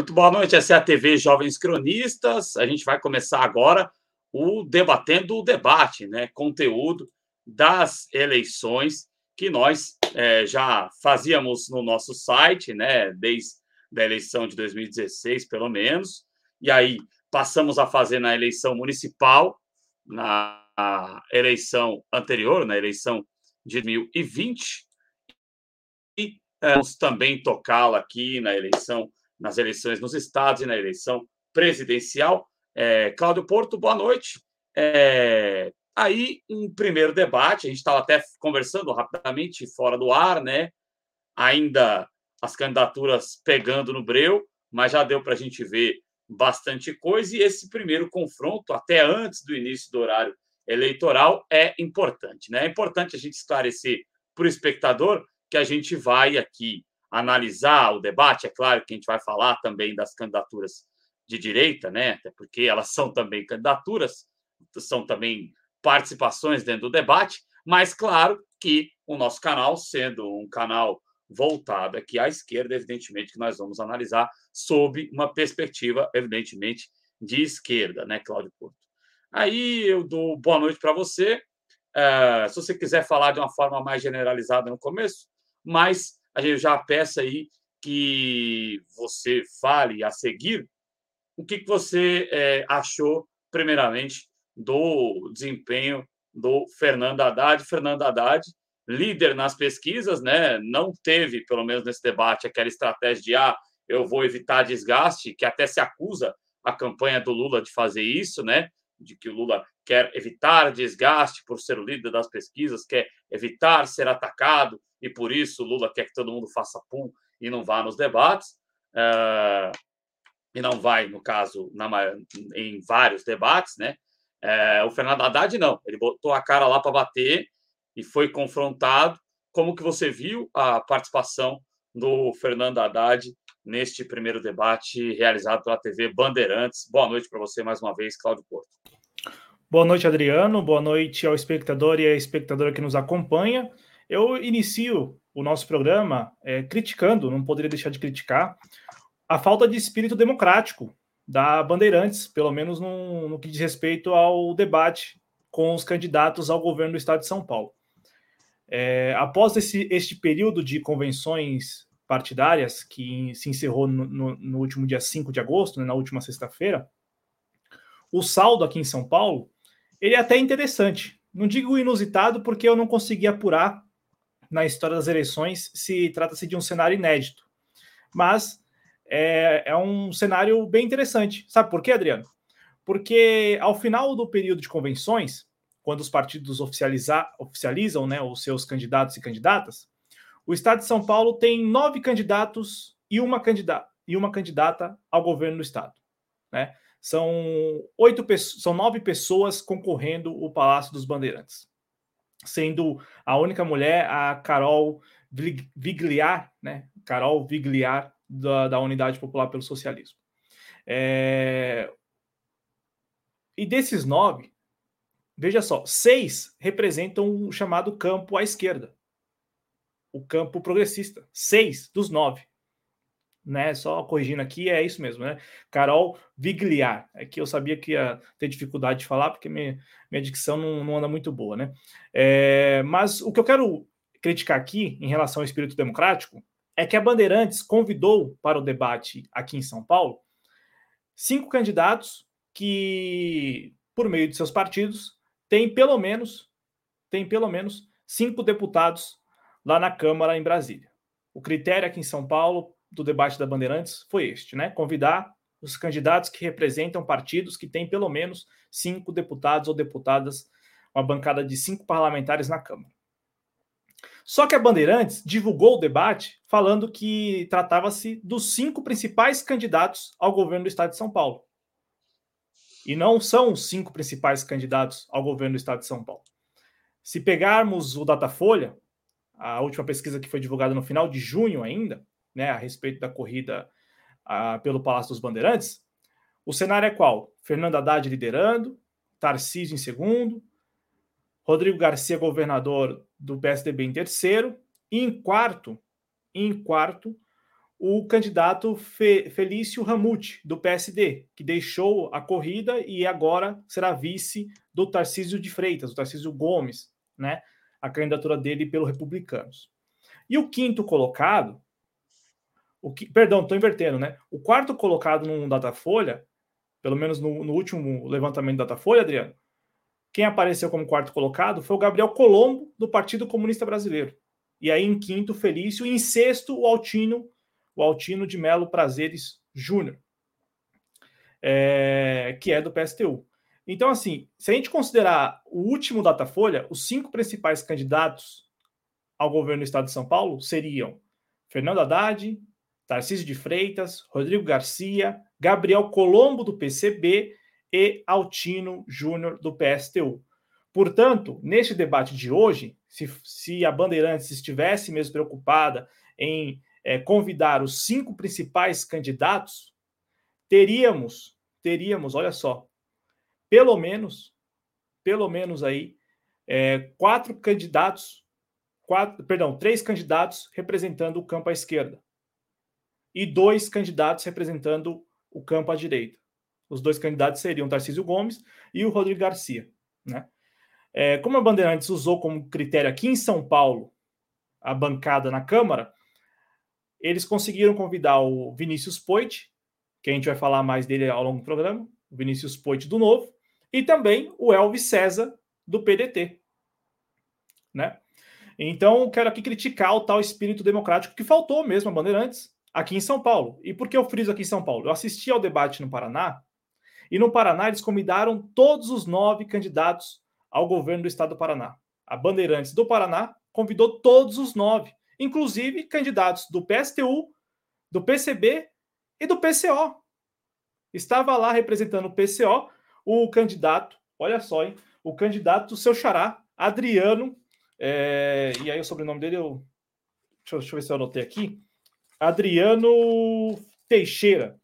Muito boa noite, essa é a TV Jovens Cronistas. A gente vai começar agora o Debatendo o Debate, né? Conteúdo das eleições que nós é, já fazíamos no nosso site, né? Desde a eleição de 2016, pelo menos. E aí passamos a fazer na eleição municipal, na eleição anterior, na eleição de 2020. E é, vamos também tocá-la aqui na eleição nas eleições nos estados e na eleição presidencial. É, Cláudio Porto, boa noite. É, aí, um primeiro debate, a gente estava até conversando rapidamente fora do ar, né? Ainda as candidaturas pegando no breu, mas já deu para a gente ver bastante coisa. E esse primeiro confronto, até antes do início do horário eleitoral, é importante, né? É importante a gente esclarecer para o espectador que a gente vai aqui analisar o debate. É claro que a gente vai falar também das candidaturas de direita, né? Até porque elas são também candidaturas, são também participações dentro do debate, mas claro que o nosso canal, sendo um canal voltado aqui à esquerda, evidentemente que nós vamos analisar sob uma perspectiva, evidentemente, de esquerda, né, Cláudio Porto? Aí eu dou boa noite para você. Uh, se você quiser falar de uma forma mais generalizada no começo, mas já peça aí que você fale a seguir o que, que você é, achou, primeiramente, do desempenho do Fernando Haddad. Fernando Haddad, líder nas pesquisas, né? não teve, pelo menos nesse debate, aquela estratégia de ah, eu vou evitar desgaste, que até se acusa a campanha do Lula de fazer isso, né? De que o Lula quer evitar desgaste por ser o líder das pesquisas, quer evitar ser atacado, e por isso Lula quer que todo mundo faça pum e não vá nos debates. Uh, e não vai, no caso, na, em vários debates, né? Uh, o Fernando Haddad não, ele botou a cara lá para bater e foi confrontado. Como que você viu a participação do Fernando Haddad neste primeiro debate realizado pela TV Bandeirantes? Boa noite para você mais uma vez, Cláudio Porto. Boa noite, Adriano. Boa noite ao espectador e à espectadora que nos acompanha. Eu inicio o nosso programa é, criticando, não poderia deixar de criticar, a falta de espírito democrático da Bandeirantes, pelo menos no, no que diz respeito ao debate com os candidatos ao governo do estado de São Paulo. É, após esse, este período de convenções partidárias, que se encerrou no, no, no último dia 5 de agosto, né, na última sexta-feira, o saldo aqui em São Paulo, ele é até interessante. Não digo inusitado, porque eu não consegui apurar na história das eleições se trata-se de um cenário inédito. Mas é, é, um cenário bem interessante. Sabe por quê, Adriano? Porque ao final do período de convenções, quando os partidos oficializam né, os seus candidatos e candidatas, o Estado de São Paulo tem nove candidatos e uma, candidata, e uma candidata ao governo do Estado. Né? São, oito, são nove pessoas concorrendo o Palácio dos Bandeirantes sendo a única mulher a Carol Vigliar, né? Carol Vigliar da, da Unidade Popular pelo Socialismo. É... E desses nove, veja só, seis representam o chamado campo à esquerda, o campo progressista. Seis dos nove né? Só corrigindo aqui, é isso mesmo, né? Carol Vigliar. É que eu sabia que ia ter dificuldade de falar, porque minha, minha dicção não, não anda muito boa, né? É, mas o que eu quero criticar aqui, em relação ao espírito democrático, é que a Bandeirantes convidou para o debate aqui em São Paulo cinco candidatos que, por meio de seus partidos, têm pelo menos, têm pelo menos cinco deputados lá na Câmara em Brasília. O critério aqui em São Paulo do debate da Bandeirantes foi este, né? Convidar os candidatos que representam partidos que têm pelo menos cinco deputados ou deputadas, uma bancada de cinco parlamentares na Câmara. Só que a Bandeirantes divulgou o debate falando que tratava-se dos cinco principais candidatos ao governo do Estado de São Paulo. E não são os cinco principais candidatos ao governo do Estado de São Paulo. Se pegarmos o Datafolha, a última pesquisa que foi divulgada no final de junho ainda, né, a respeito da corrida pelo Palácio dos Bandeirantes, o cenário é qual? Fernando Haddad liderando, Tarcísio em segundo, Rodrigo Garcia, governador do PSDB em terceiro, e em quarto, em quarto, o candidato Fe, Felício Ramute, do PSD, que deixou a corrida e agora será vice do Tarcísio de Freitas, o Tarcísio Gomes, né? A candidatura dele pelo Republicanos. E o quinto colocado, o que, perdão, estou invertendo, né? O quarto colocado no Datafolha, pelo menos no, no último levantamento do Datafolha, Adriano, quem apareceu como quarto colocado foi o Gabriel Colombo, do Partido Comunista Brasileiro. E aí, em quinto, Felício. E em sexto, o Altino o Altino de Melo Prazeres Júnior, é, que é do PSTU. Então, assim, se a gente considerar o último Datafolha, os cinco principais candidatos ao governo do Estado de São Paulo seriam Fernando Haddad, Tarcísio de Freitas, Rodrigo Garcia, Gabriel Colombo, do PCB e Altino Júnior, do PSTU. Portanto, neste debate de hoje, se, se a Bandeirantes estivesse mesmo preocupada em é, convidar os cinco principais candidatos, teríamos, teríamos, olha só, pelo menos, pelo menos aí, é, quatro candidatos, quatro, perdão, três candidatos representando o campo à esquerda e dois candidatos representando o campo à direita. Os dois candidatos seriam Tarcísio Gomes e o Rodrigo Garcia, né? É, como a Bandeirantes usou como critério aqui em São Paulo a bancada na Câmara, eles conseguiram convidar o Vinícius Poit, que a gente vai falar mais dele ao longo do programa, o Vinícius Poit do Novo, e também o Elvis César do PDT. Né? Então, quero aqui criticar o tal espírito democrático que faltou mesmo a Bandeirantes aqui em São Paulo. E por que eu friso aqui em São Paulo? Eu assisti ao debate no Paraná, e no Paraná eles convidaram todos os nove candidatos ao governo do estado do Paraná. A Bandeirantes do Paraná convidou todos os nove inclusive candidatos do PSTU, do PCB e do PCO. Estava lá representando o PCO o candidato, olha só, hein, o candidato do seu xará, Adriano, é, e aí o sobrenome dele, eu, deixa, deixa eu ver se eu anotei aqui, Adriano Teixeira.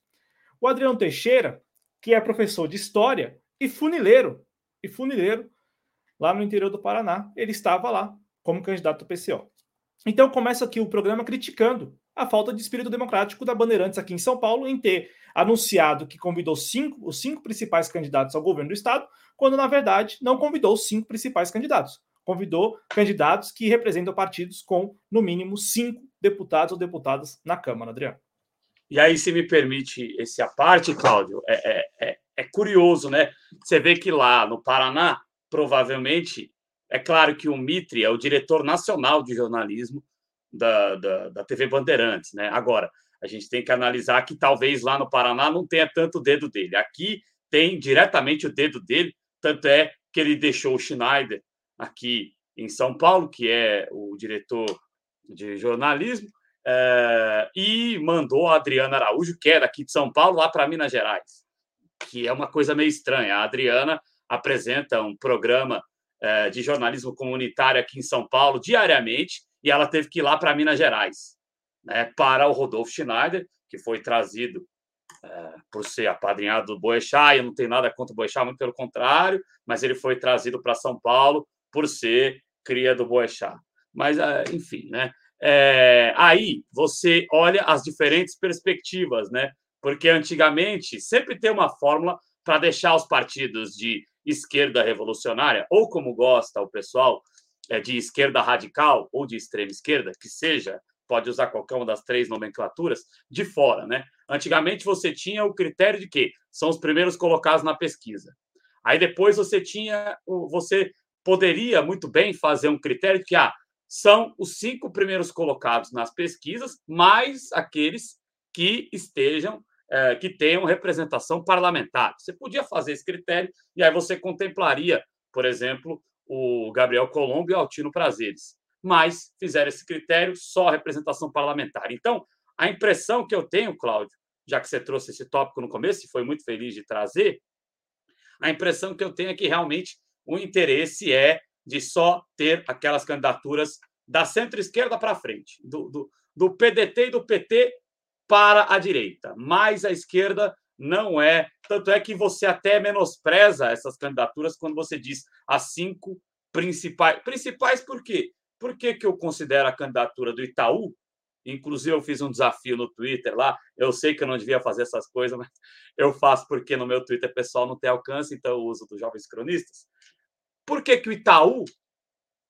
O Adriano Teixeira, que é professor de História e funileiro, e funileiro lá no interior do Paraná, ele estava lá como candidato do PCO. Então começa aqui o programa criticando a falta de espírito democrático da Bandeirantes aqui em São Paulo em ter anunciado que convidou cinco, os cinco principais candidatos ao governo do estado, quando na verdade não convidou os cinco principais candidatos. Convidou candidatos que representam partidos com no mínimo cinco deputados ou deputadas na Câmara, Adriano. E aí, se me permite esse a parte, Cláudio, é, é, é, é curioso, né? Você vê que lá no Paraná, provavelmente é claro que o Mitre é o diretor nacional de jornalismo da, da, da TV Bandeirantes, né? Agora, a gente tem que analisar que talvez lá no Paraná não tenha tanto dedo dele. Aqui tem diretamente o dedo dele, tanto é que ele deixou o Schneider aqui em São Paulo, que é o diretor de jornalismo, é, e mandou a Adriana Araújo, que é daqui de São Paulo, lá para Minas Gerais, que é uma coisa meio estranha. A Adriana apresenta um programa é, de jornalismo comunitário aqui em São Paulo diariamente e ela teve que ir lá para Minas Gerais né, para o Rodolfo Schneider, que foi trazido é, por ser apadrinhado do Boechat. Eu não tenho nada contra o Boechat, muito pelo contrário, mas ele foi trazido para São Paulo por ser cria do Boechat. Mas, é, enfim, né? É, aí você olha as diferentes perspectivas, né? Porque antigamente sempre tem uma fórmula para deixar os partidos de esquerda revolucionária, ou como gosta o pessoal, é de esquerda radical ou de extrema esquerda, que seja, pode usar qualquer uma das três nomenclaturas, de fora, né? Antigamente você tinha o critério de que são os primeiros colocados na pesquisa. Aí depois você tinha, você poderia muito bem fazer um critério que ah, são os cinco primeiros colocados nas pesquisas, mais aqueles que estejam é, que tenham representação parlamentar. Você podia fazer esse critério e aí você contemplaria, por exemplo, o Gabriel Colombo e o Altino Prazeres. Mas fizeram esse critério só representação parlamentar. Então, a impressão que eu tenho, Cláudio, já que você trouxe esse tópico no começo e foi muito feliz de trazer, a impressão que eu tenho é que realmente o interesse é de só ter aquelas candidaturas da centro-esquerda para frente, do, do, do PDT e do PT para a direita, mas a esquerda não é. Tanto é que você até menospreza essas candidaturas quando você diz as cinco principais. Principais por quê? Por que, que eu considero a candidatura do Itaú Inclusive, eu fiz um desafio no Twitter lá. Eu sei que eu não devia fazer essas coisas, mas eu faço porque no meu Twitter pessoal não tem alcance, então eu uso dos jovens cronistas. Por que, que o Itaú,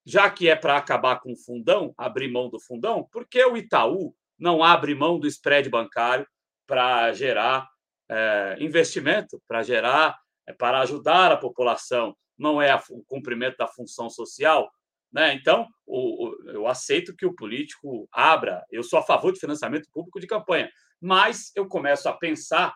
já que é para acabar com o fundão, abrir mão do fundão, por que o Itaú não abre mão do spread bancário para gerar é, investimento, para gerar, é, para ajudar a população? Não é o cumprimento da função social? Né? Então, o, o, eu aceito que o político abra. Eu sou a favor de financiamento público de campanha, mas eu começo a pensar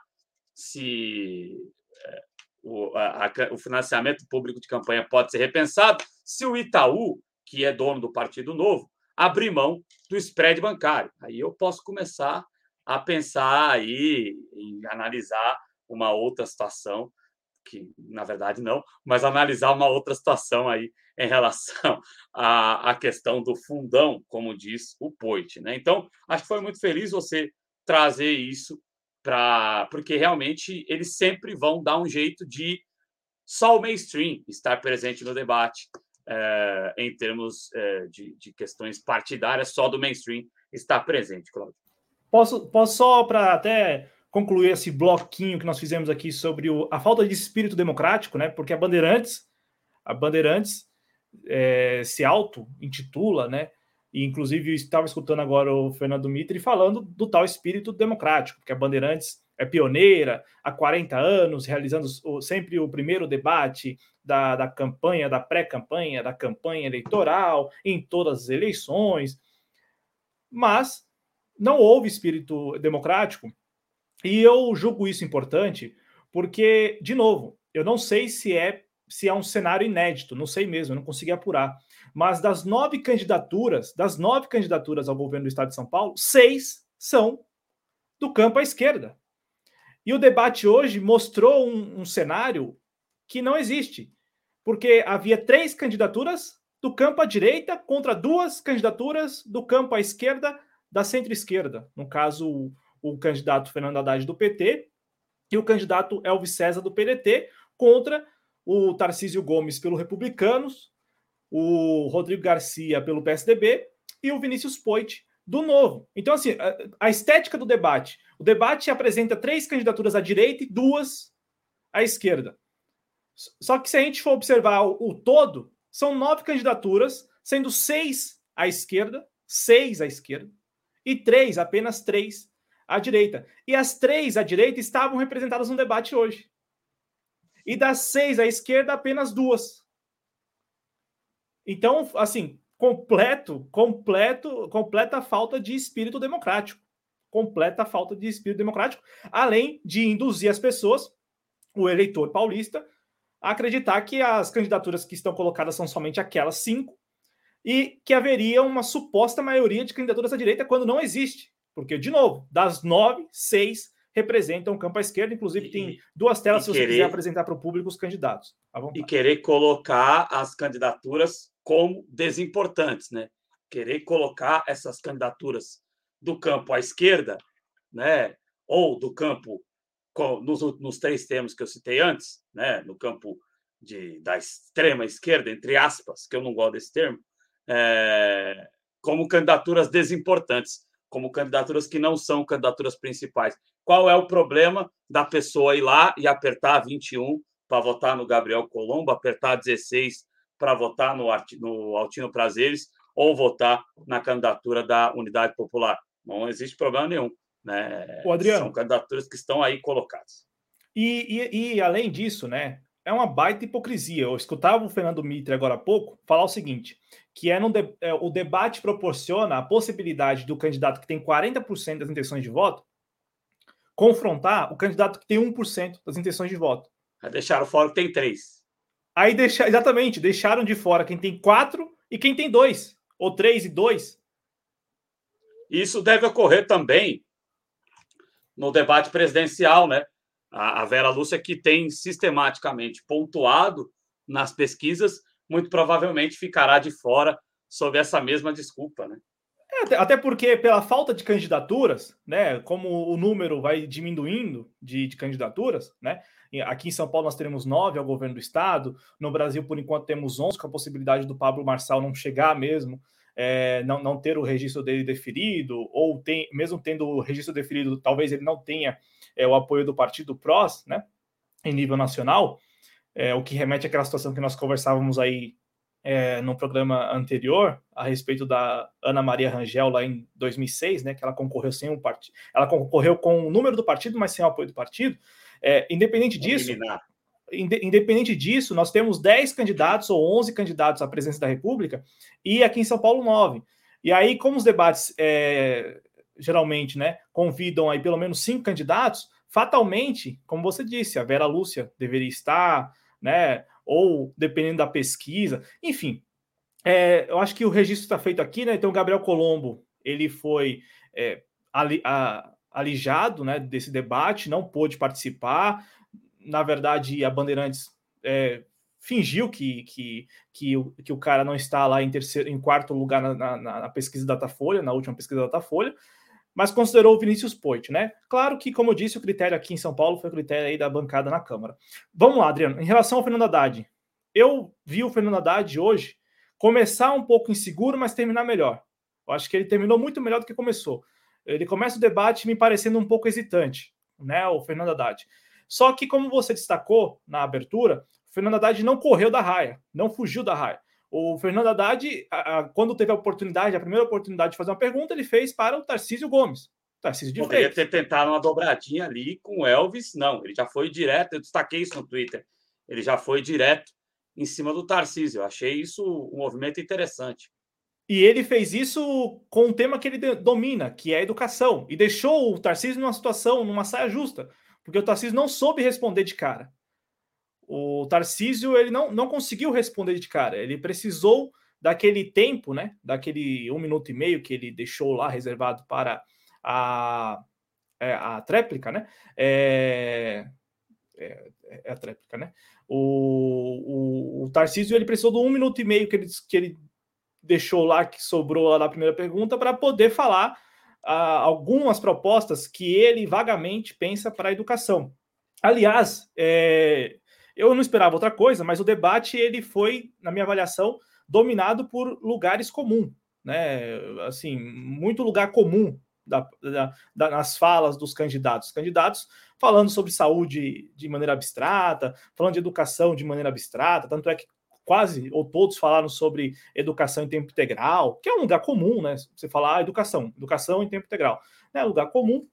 se é, o, a, o financiamento público de campanha pode ser repensado se o Itaú, que é dono do Partido Novo, abrir mão do spread bancário. Aí eu posso começar a pensar aí em analisar uma outra situação que na verdade não, mas analisar uma outra situação aí em relação à, à questão do fundão, como diz o Poit. Né? Então, acho que foi muito feliz você trazer isso para porque realmente eles sempre vão dar um jeito de só o mainstream estar presente no debate é, em termos é, de, de, questões partidárias, só do mainstream estar presente, Claudio. Posso, posso só para até concluir esse bloquinho que nós fizemos aqui sobre o, a falta de espírito democrático, né? Porque a Bandeirantes, a Bandeirantes é, se auto-intitula, né? E, inclusive, estava escutando agora o Fernando Mitre falando do tal espírito democrático, porque a Bandeirantes é pioneira há 40 anos, realizando sempre o primeiro debate da, da campanha, da pré-campanha, da campanha eleitoral, em todas as eleições. Mas não houve espírito democrático e eu julgo isso importante porque, de novo, eu não sei se é se é um cenário inédito, não sei mesmo, não consegui apurar. Mas das nove candidaturas, das nove candidaturas ao governo do Estado de São Paulo, seis são do campo à esquerda. E o debate hoje mostrou um, um cenário que não existe, porque havia três candidaturas do campo à direita contra duas candidaturas do campo à esquerda da centro-esquerda. No caso, o candidato Fernando Haddad do PT e o candidato Elvis César do PDT contra o Tarcísio Gomes pelo Republicanos, o Rodrigo Garcia pelo PSDB e o Vinícius Poit do Novo. Então, assim, a, a estética do debate. O debate apresenta três candidaturas à direita e duas à esquerda. Só que se a gente for observar o, o todo, são nove candidaturas, sendo seis à esquerda, seis à esquerda, e três, apenas três, à direita. E as três à direita estavam representadas no debate hoje. E das seis à esquerda, apenas duas. Então, assim, completo, completo, completa falta de espírito democrático. Completa falta de espírito democrático, além de induzir as pessoas, o eleitor paulista, a acreditar que as candidaturas que estão colocadas são somente aquelas cinco e que haveria uma suposta maioria de candidaturas à direita quando não existe. Porque, de novo, das nove, seis representam o campo à esquerda. Inclusive, e, tem duas telas se querer, você quiser apresentar para o público os candidatos. E querer colocar as candidaturas como desimportantes, né? Querer colocar essas candidaturas do campo à esquerda, né? Ou do campo nos, nos três termos que eu citei antes, né? No campo de, da extrema esquerda, entre aspas, que eu não gosto desse termo, é, como candidaturas desimportantes como candidaturas que não são candidaturas principais. Qual é o problema da pessoa ir lá e apertar 21 para votar no Gabriel Colombo, apertar 16 para votar no, no Altino Prazeres ou votar na candidatura da Unidade Popular? Não existe problema nenhum. Né? O Adriano, São candidaturas que estão aí colocadas. E, e, e além disso, né, é uma baita hipocrisia. Eu escutava o Fernando Mitre agora há pouco falar o seguinte: que é, de, é o debate proporciona a possibilidade do candidato que tem 40% das intenções de voto confrontar o candidato que tem 1% das intenções de voto. Deixaram fora que tem 3. Aí deixa, exatamente, deixaram de fora quem tem 4 e quem tem 2, ou 3 e 2. Isso deve ocorrer também no debate presidencial, né? A, a Vera Lúcia que tem sistematicamente pontuado nas pesquisas muito provavelmente ficará de fora sob essa mesma desculpa, né? É, até porque, pela falta de candidaturas, né, como o número vai diminuindo de, de, candidaturas, né, aqui em São Paulo nós teremos nove ao governo do estado, no Brasil, por enquanto, temos onze, com a possibilidade do Pablo Marçal não chegar mesmo é, não, não ter o registro dele deferido, ou tem, mesmo tendo o registro deferido, talvez ele não tenha é, o apoio do partido PROS, né, em nível nacional, é, o que remete àquela situação que nós conversávamos aí é, no programa anterior, a respeito da Ana Maria Rangel, lá em 2006, né, que ela concorreu sem um partido, ela concorreu com o número do partido, mas sem o apoio do partido. É, independente disso, independente disso, nós temos 10 candidatos ou 11 candidatos à presidência da República e aqui em São Paulo 9. E aí, como os debates é, geralmente né, convidam aí pelo menos cinco candidatos, fatalmente, como você disse, a Vera Lúcia deveria estar, né? Ou dependendo da pesquisa, enfim. É, eu acho que o registro está feito aqui, né? Então, o Gabriel Colombo ele foi é, ali, a, alijado né, desse debate, não pôde participar na verdade, a Bandeirantes é, fingiu que, que, que, o, que o cara não está lá em terceiro, em quarto lugar na, na, na pesquisa Datafolha, na última pesquisa Datafolha, mas considerou o Vinícius Poit, né? Claro que, como eu disse, o critério aqui em São Paulo foi o critério aí da bancada na Câmara. Vamos lá, Adriano. Em relação ao Fernando Haddad, eu vi o Fernando Haddad hoje começar um pouco inseguro, mas terminar melhor. Eu acho que ele terminou muito melhor do que começou. Ele começa o debate me parecendo um pouco hesitante, né? O Fernando Haddad. Só que, como você destacou na abertura, o Fernando Haddad não correu da raia, não fugiu da raia. O Fernando Haddad, a, a, quando teve a oportunidade, a primeira oportunidade de fazer uma pergunta, ele fez para o Tarcísio Gomes. Tarcísio de Poderia ter tentado uma dobradinha ali com o Elvis, não. Ele já foi direto, eu destaquei isso no Twitter. Ele já foi direto em cima do Tarcísio. Eu achei isso um movimento interessante. E ele fez isso com um tema que ele domina, que é a educação, e deixou o Tarcísio numa situação, numa saia justa porque o Tarcísio não soube responder de cara. O Tarcísio ele não, não conseguiu responder de cara. Ele precisou daquele tempo, né? Daquele um minuto e meio que ele deixou lá reservado para a, é, a tréplica, né? É, é, é, a tréplica, né? O, o, o Tarcísio ele precisou do um minuto e meio que ele, que ele deixou lá, que sobrou lá na primeira pergunta, para poder falar algumas propostas que ele vagamente pensa para a educação. Aliás, é, eu não esperava outra coisa, mas o debate ele foi, na minha avaliação, dominado por lugares comuns, né? Assim, muito lugar comum da, da, da, nas falas dos candidatos. Candidatos falando sobre saúde de maneira abstrata, falando de educação de maneira abstrata, tanto é que quase ou todos falaram sobre educação em tempo integral, que é um lugar comum, né? Você falar ah, educação, educação em tempo integral, é um lugar comum.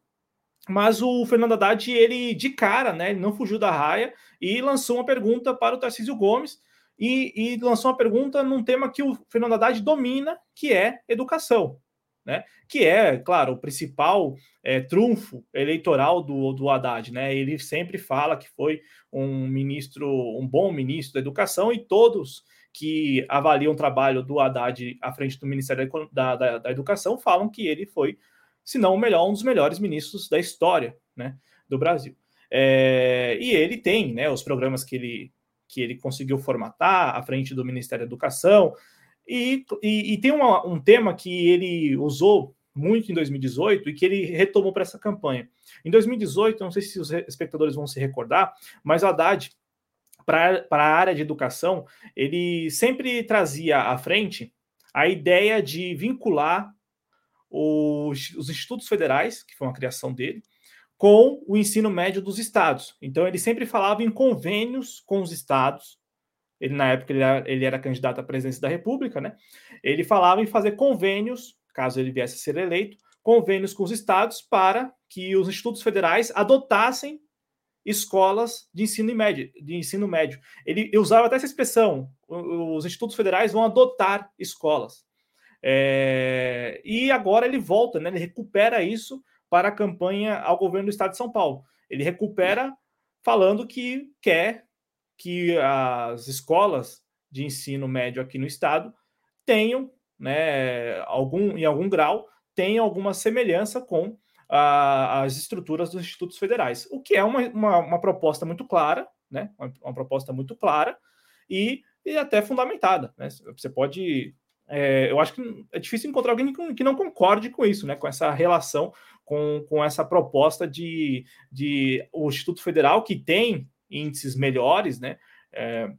Mas o Fernando Haddad, ele de cara, né? Ele não fugiu da raia e lançou uma pergunta para o Tarcísio Gomes e, e lançou uma pergunta num tema que o Fernando Haddad domina, que é educação né? Que é, claro, o principal é, trunfo eleitoral do, do Haddad, né? Ele sempre fala que foi um ministro, um bom ministro da educação, e todos que avaliam o trabalho do Haddad à frente do Ministério da, da, da Educação falam que ele foi, se não o melhor, um dos melhores ministros da história né, do Brasil. É, e ele tem né, os programas que ele, que ele conseguiu formatar à frente do Ministério da Educação, e, e, e tem uma, um tema que ele usou muito em 2018 e que ele retomou para essa campanha. Em 2018, não sei se os espectadores vão se recordar, mas o Haddad, para a área de educação, ele sempre trazia à frente a ideia de vincular os, os institutos federais, que foi uma criação dele, com o ensino médio dos estados. Então, ele sempre falava em convênios com os estados ele na época ele era, ele era candidato à presidência da República, né? Ele falava em fazer convênios, caso ele viesse a ser eleito, convênios com os estados para que os institutos federais adotassem escolas de ensino médio, de ensino médio. Ele usava até essa expressão: os institutos federais vão adotar escolas. É, e agora ele volta, né? Ele recupera isso para a campanha ao governo do Estado de São Paulo. Ele recupera falando que quer que as escolas de ensino médio aqui no estado tenham, né, algum, em algum grau, tenham alguma semelhança com a, as estruturas dos institutos federais, o que é uma, uma, uma proposta muito clara, né, uma, uma, proposta muito clara e, e até fundamentada. Né? Você pode. É, eu acho que é difícil encontrar alguém que, não concorde com isso, né, com essa relação, com, com essa proposta de, de o Instituto Federal, que tem índices melhores, né, é,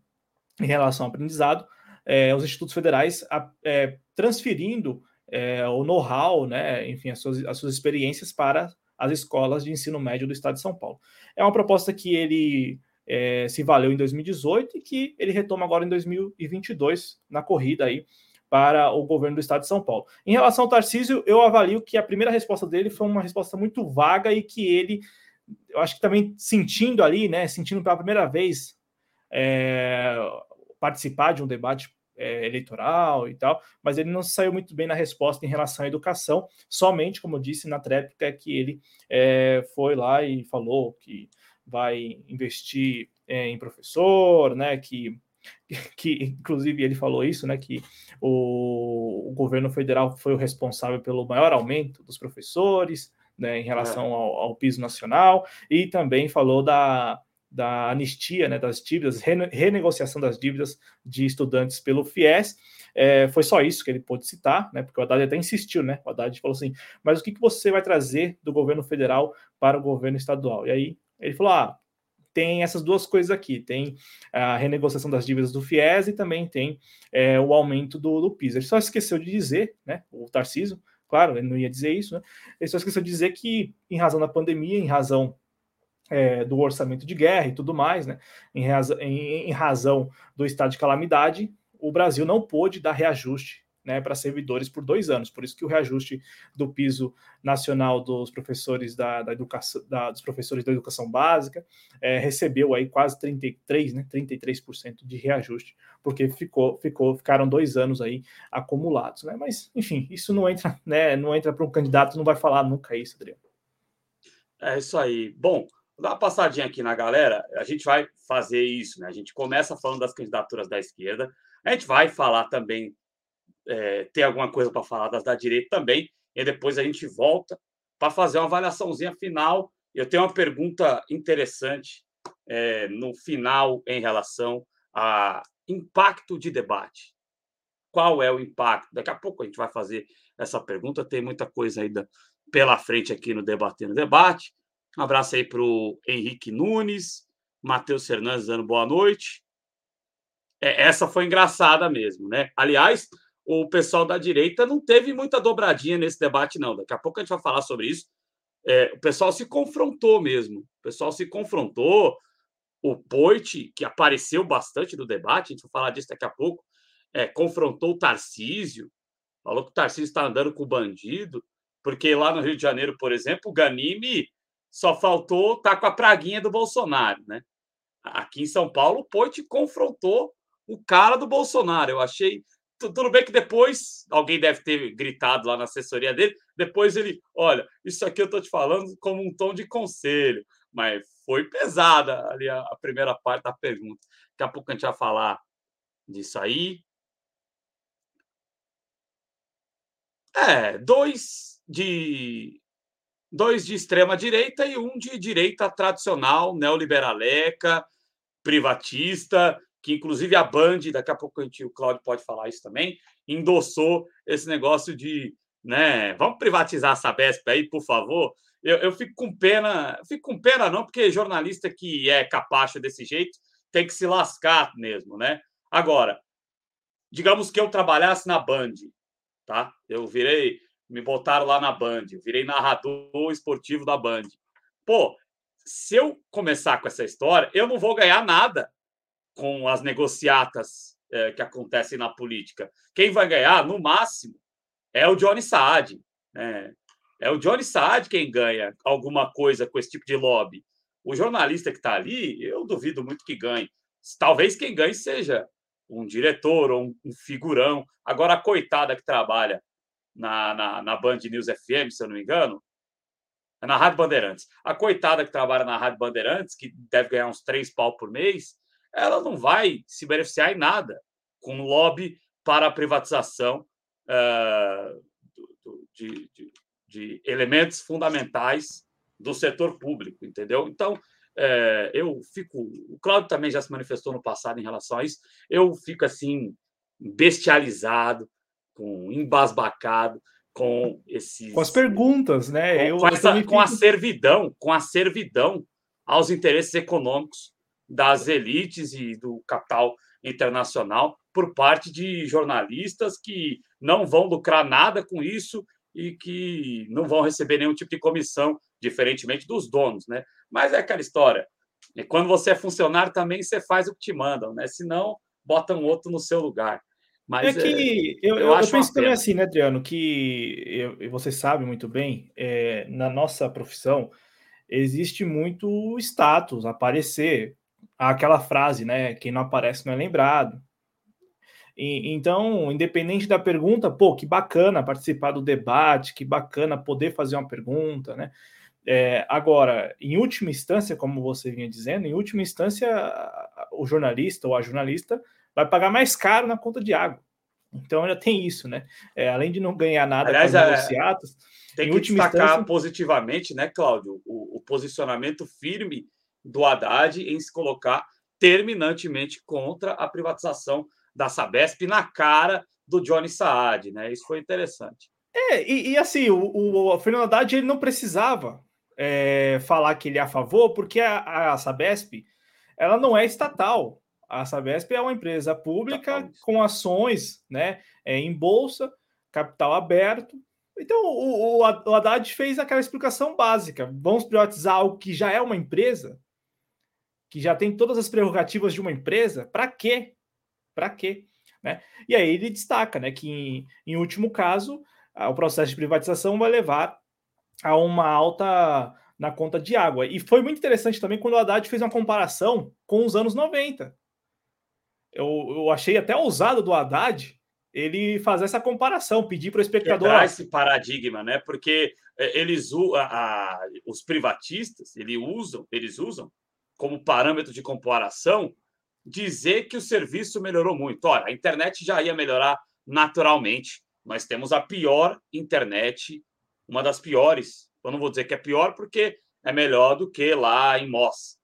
em relação ao aprendizado, é, os institutos federais é, transferindo é, o know-how, né, enfim, as suas, as suas experiências para as escolas de ensino médio do Estado de São Paulo. É uma proposta que ele é, se valeu em 2018 e que ele retoma agora em 2022 na corrida aí para o governo do Estado de São Paulo. Em relação ao Tarcísio, eu avalio que a primeira resposta dele foi uma resposta muito vaga e que ele, eu acho que também sentindo ali, né, sentindo pela primeira vez é, participar de um debate é, eleitoral e tal, mas ele não saiu muito bem na resposta em relação à educação, somente, como eu disse na tréplica, que ele é, foi lá e falou que vai investir é, em professor, né, que, que inclusive ele falou isso, né, que o, o governo federal foi o responsável pelo maior aumento dos professores, né, em relação é. ao, ao piso nacional, e também falou da, da anistia né, das dívidas, renegociação das dívidas de estudantes pelo FIES. É, foi só isso que ele pôde citar, né, porque o Haddad até insistiu, né? O Haddad falou assim: mas o que, que você vai trazer do governo federal para o governo estadual? E aí ele falou: ah, tem essas duas coisas aqui: tem a renegociação das dívidas do FIES e também tem é, o aumento do, do piso. Ele só esqueceu de dizer, né? O Tarciso, claro, ele não ia dizer isso, né? Ele só esqueceu de dizer que, em razão da pandemia, em razão é, do orçamento de guerra e tudo mais, né? Em, em, em razão do estado de calamidade, o Brasil não pôde dar reajuste né, para servidores por dois anos. Por isso que o reajuste do piso nacional dos professores da, da educação, da, dos professores da educação básica é, recebeu aí quase 33, né, 33% de reajuste, porque ficou, ficou, ficaram dois anos aí acumulados. Né? Mas, enfim, isso não entra, né, não entra para um candidato, não vai falar nunca isso, Adriano. É isso aí. Bom, dar uma passadinha aqui na galera. A gente vai fazer isso, né? A gente começa falando das candidaturas da esquerda. A gente vai falar também, é, ter alguma coisa para falar das da direita também. E depois a gente volta para fazer uma avaliaçãozinha final. Eu tenho uma pergunta interessante é, no final em relação a impacto de debate. Qual é o impacto? Daqui a pouco a gente vai fazer essa pergunta. Tem muita coisa ainda pela frente aqui no Debatendo Debate. Um abraço aí para o Henrique Nunes, Matheus Fernandes dando boa noite. É, essa foi engraçada mesmo, né? Aliás, o pessoal da direita não teve muita dobradinha nesse debate, não. Daqui a pouco a gente vai falar sobre isso. É, o pessoal se confrontou mesmo. O pessoal se confrontou. O Poit, que apareceu bastante no debate, a gente vai falar disso daqui a pouco, é, confrontou o Tarcísio, falou que o Tarcísio está andando com o bandido, porque lá no Rio de Janeiro, por exemplo, o Ganime só faltou estar tá com a praguinha do Bolsonaro, né? Aqui em São Paulo, o Poit confrontou o cara do Bolsonaro. Eu achei. Tudo bem que depois alguém deve ter gritado lá na assessoria dele. Depois ele, olha, isso aqui eu estou te falando como um tom de conselho, mas foi pesada ali a, a primeira parte da pergunta. Daqui a pouco a gente vai falar disso aí. É, dois de dois de extrema direita e um de direita tradicional, neoliberaleca, privatista, que inclusive a Band, daqui a pouco a gente, o Cláudio pode falar isso também, endossou esse negócio de, né, vamos privatizar a Sabesp aí, por favor. Eu, eu fico com pena, fico com pena não, porque jornalista que é capacho desse jeito tem que se lascar mesmo, né? Agora, digamos que eu trabalhasse na Band, tá? Eu virei me botaram lá na Band, eu virei narrador esportivo da Band. Pô, se eu começar com essa história, eu não vou ganhar nada com as negociatas é, que acontecem na política. Quem vai ganhar, no máximo, é o Johnny Saad. Né? É o Johnny Saad quem ganha alguma coisa com esse tipo de lobby. O jornalista que está ali, eu duvido muito que ganhe. Talvez quem ganhe seja um diretor ou um figurão. Agora, a coitada que trabalha na, na, na Band News FM, se eu não me engano, é na Rádio Bandeirantes. A coitada que trabalha na Rádio Bandeirantes, que deve ganhar uns três pau por mês, ela não vai se beneficiar em nada com lobby para a privatização uh, de, de, de, elementos fundamentais do setor público, entendeu? Então, é, eu fico. O Cláudio também já se manifestou no passado em relação a isso. Eu fico assim, bestializado com embasbacado, com esses. Com as perguntas, né? Com, eu, com, essa, com a servidão, com a servidão aos interesses econômicos das elites e do capital internacional por parte de jornalistas que não vão lucrar nada com isso e que não vão receber nenhum tipo de comissão, diferentemente dos donos, né? Mas é aquela história. E quando você é funcionário também você faz o que te mandam, né? Senão botam outro no seu lugar. Mas é que é, eu, eu, eu penso também assim, né, Adriano, que eu, você sabe muito bem, é, na nossa profissão existe muito status, aparecer, aquela frase, né? Quem não aparece não é lembrado. E, então, independente da pergunta, pô, que bacana participar do debate, que bacana poder fazer uma pergunta, né? É, agora, em última instância, como você vinha dizendo, em última instância, o jornalista ou a jornalista vai pagar mais caro na conta de água. Então já tem isso, né? É, além de não ganhar nada Aliás, com os é, negociados, tem que destacar instância... positivamente, né, Cláudio, o, o, posicionamento firme do Haddad em se colocar terminantemente contra a privatização da Sabesp na cara do Johnny Saad, né? Isso foi interessante. É, e, e assim, o, o, Fernando Haddad ele não precisava é, falar que ele é a favor, porque a, a Sabesp ela não é estatal. A Sabesp é uma empresa pública com ações né, é, em bolsa, capital aberto. Então, o, o, o Haddad fez aquela explicação básica. Vamos privatizar algo que já é uma empresa, que já tem todas as prerrogativas de uma empresa? Para quê? Para quê? Né? E aí ele destaca né, que, em, em último caso, o processo de privatização vai levar a uma alta na conta de água. E foi muito interessante também quando o Haddad fez uma comparação com os anos 90. Eu, eu achei até ousado do Haddad ele fazer essa comparação, pedir para o espectador. Quebrar esse paradigma, né? Porque é, eles a, a, os privatistas eles usam, eles usam como parâmetro de comparação dizer que o serviço melhorou muito. Olha, a internet já ia melhorar naturalmente. Nós temos a pior internet, uma das piores. Eu não vou dizer que é pior porque é melhor do que lá em Moss,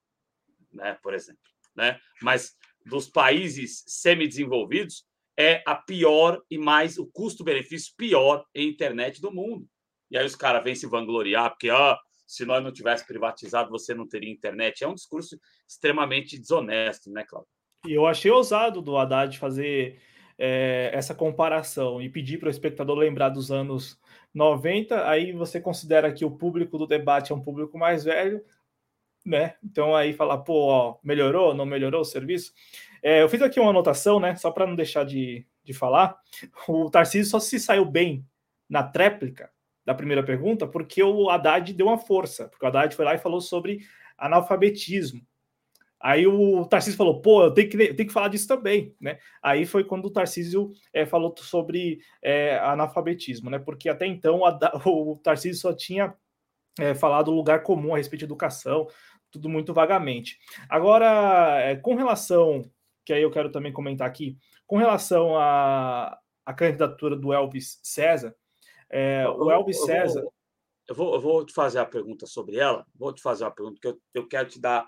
né, por exemplo, né? Mas dos países semi-desenvolvidos é a pior e mais o custo-benefício pior em internet do mundo. E aí os caras vêm se vangloriar porque ah, se nós não tivesse privatizado, você não teria internet. É um discurso extremamente desonesto, né, Cláudio? E eu achei ousado do Haddad fazer é, essa comparação e pedir para o espectador lembrar dos anos 90. Aí você considera que o público do debate é um público mais velho, né? Então aí falar, pô, ó, melhorou, não melhorou o serviço? É, eu fiz aqui uma anotação, né? Só para não deixar de, de falar. O Tarcísio só se saiu bem na tréplica da primeira pergunta porque o Haddad deu uma força, porque o Haddad foi lá e falou sobre analfabetismo. Aí o Tarcísio falou, pô, eu tenho que, eu tenho que falar disso também, né? Aí foi quando o Tarcísio é, falou sobre é, analfabetismo, né? Porque até então a, o Tarcísio só tinha é, falado lugar comum a respeito de educação, tudo muito vagamente. Agora, com relação, que aí eu quero também comentar aqui, com relação à candidatura do Elvis César, é, o Elvis César. Eu vou, eu vou te fazer a pergunta sobre ela, vou te fazer uma pergunta, que eu, eu quero te dar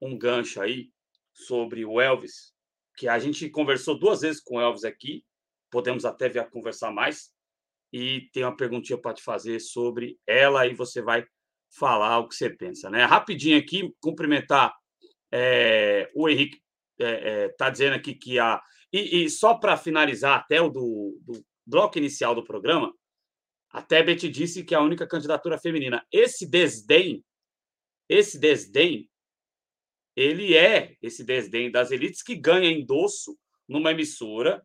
um gancho aí sobre o Elvis, que a gente conversou duas vezes com o Elvis aqui, podemos até vir a conversar mais, e tem uma perguntinha para te fazer sobre ela, e você vai falar o que você pensa, né? Rapidinho aqui, cumprimentar é, o Henrique está é, é, tá dizendo aqui que a. E, e só para finalizar até o do, do, bloco inicial do programa, a Tebet disse que é a única candidatura feminina. Esse desdém, esse desdém, ele é esse desdém das elites que ganha endosso numa emissora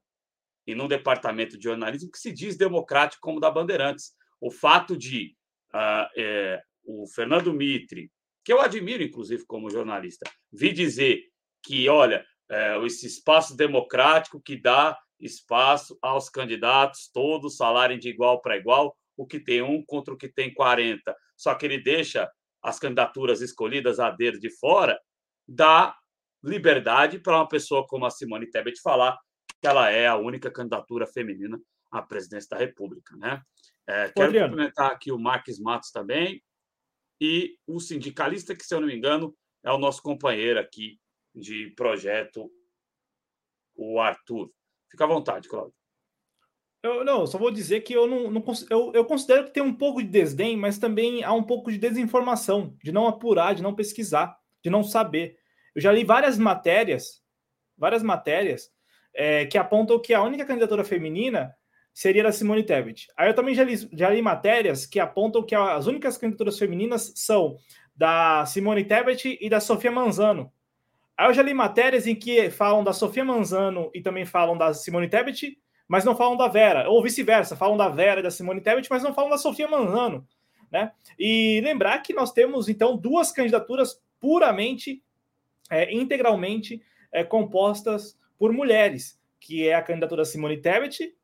e num departamento de jornalismo que se diz democrático como da Bandeirantes. O fato de uh, é, o Fernando Mitre, que eu admiro, inclusive, como jornalista, vi dizer que, olha, é, esse espaço democrático que dá espaço aos candidatos, todos salário de igual para igual, o que tem um contra o que tem 40. Só que ele deixa as candidaturas escolhidas a dedo de fora, dá liberdade para uma pessoa como a Simone Tebet falar que ela é a única candidatura feminina à presidência da República. Né? É, quero Adriano. cumprimentar aqui o Marques Matos também, e o sindicalista, que, se eu não me engano, é o nosso companheiro aqui de projeto, o Arthur. Fica à vontade, Cláudio. Eu, não, só vou dizer que eu não, não eu, eu considero que tem um pouco de desdém, mas também há um pouco de desinformação, de não apurar, de não pesquisar, de não saber. Eu já li várias matérias, várias matérias é, que apontam que a única candidatura feminina seria da Simone Tebet. Aí eu também já li, já li matérias que apontam que as únicas candidaturas femininas são da Simone Tebet e da Sofia Manzano. Aí eu já li matérias em que falam da Sofia Manzano e também falam da Simone Tebet, mas não falam da Vera, ou vice-versa, falam da Vera e da Simone Tebet, mas não falam da Sofia Manzano. Né? E lembrar que nós temos, então, duas candidaturas puramente, é, integralmente é, compostas por mulheres, que é a candidatura Simone Tebet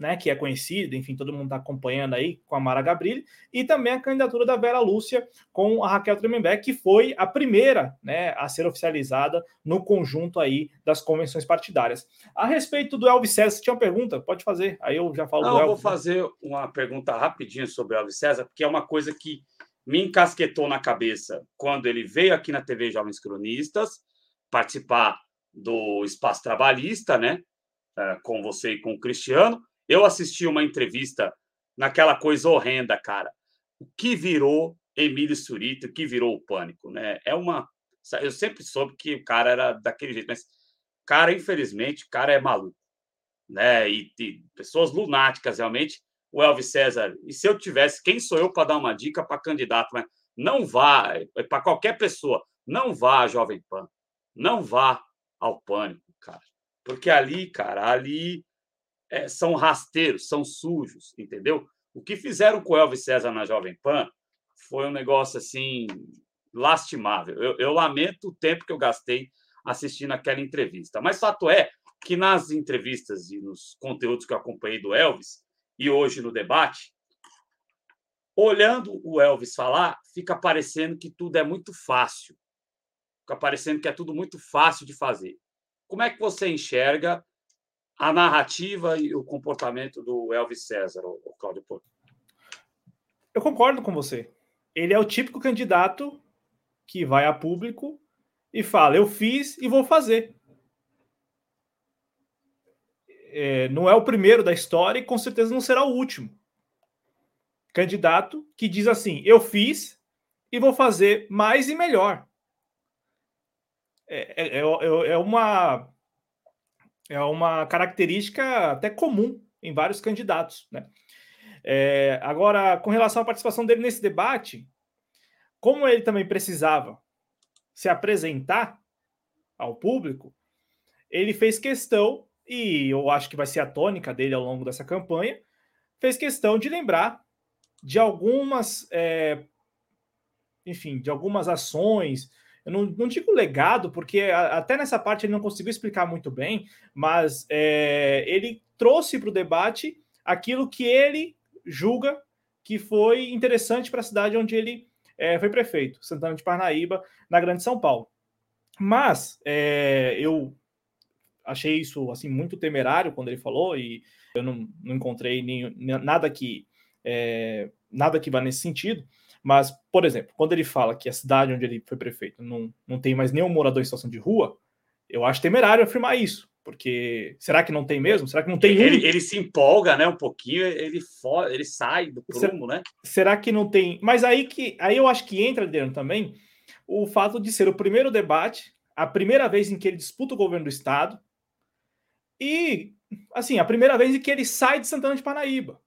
né, que é conhecida, enfim, todo mundo está acompanhando aí com a Mara Gabrilli, e também a candidatura da Vera Lúcia com a Raquel Tremembé, que foi a primeira né, a ser oficializada no conjunto aí das convenções partidárias. A respeito do Elvis César, você tinha uma pergunta? Pode fazer, aí eu já falo Não, do Elvis. Eu vou fazer uma pergunta rapidinho sobre o Elvis César, porque é uma coisa que me encasquetou na cabeça quando ele veio aqui na TV Jovens Cronistas participar do Espaço Trabalhista, né? É, com você e com o Cristiano, eu assisti uma entrevista naquela coisa horrenda, cara. O que virou Emílio Surita, o que virou o pânico, né? É uma. Eu sempre soube que o cara era daquele jeito, mas, cara, infelizmente, o cara é maluco, né? E, e pessoas lunáticas, realmente. O Elvis César, e se eu tivesse, quem sou eu para dar uma dica para candidato? Mas não vá, é para qualquer pessoa, não vá Jovem Pan, não vá ao pânico, cara. Porque ali, cara, ali é, são rasteiros, são sujos, entendeu? O que fizeram com o Elvis César na Jovem Pan foi um negócio assim lastimável. Eu, eu lamento o tempo que eu gastei assistindo aquela entrevista. Mas fato é que nas entrevistas e nos conteúdos que eu acompanhei do Elvis e hoje no debate, olhando o Elvis falar, fica parecendo que tudo é muito fácil. Fica parecendo que é tudo muito fácil de fazer. Como é que você enxerga a narrativa e o comportamento do Elvis César, o Cláudio Porto. Eu concordo com você. Ele é o típico candidato que vai a público e fala: Eu fiz e vou fazer. É, não é o primeiro da história e com certeza não será o último. Candidato que diz assim: Eu fiz e vou fazer mais e melhor. É, é, é, é uma é uma característica até comum em vários candidatos. Né? É, agora, com relação à participação dele nesse debate, como ele também precisava se apresentar ao público, ele fez questão, e eu acho que vai ser a tônica dele ao longo dessa campanha, fez questão de lembrar de algumas, é, enfim, de algumas ações, eu não, não digo legado, porque até nessa parte ele não conseguiu explicar muito bem, mas é, ele trouxe para o debate aquilo que ele julga que foi interessante para a cidade onde ele é, foi prefeito, Santana de Parnaíba, na Grande São Paulo. Mas é, eu achei isso assim muito temerário quando ele falou e eu não, não encontrei nada que é, nada que vá nesse sentido. Mas, por exemplo, quando ele fala que a cidade onde ele foi prefeito não, não tem mais nenhum morador em situação de rua, eu acho temerário afirmar isso. Porque será que não tem mesmo? Será que não tem ele, um? ele se empolga, né? Um pouquinho, ele for, ele sai do prumo, será, né? Será que não tem? Mas aí que aí eu acho que entra dentro também o fato de ser o primeiro debate, a primeira vez em que ele disputa o governo do estado e assim a primeira vez em que ele sai de Santana de Parnaíba.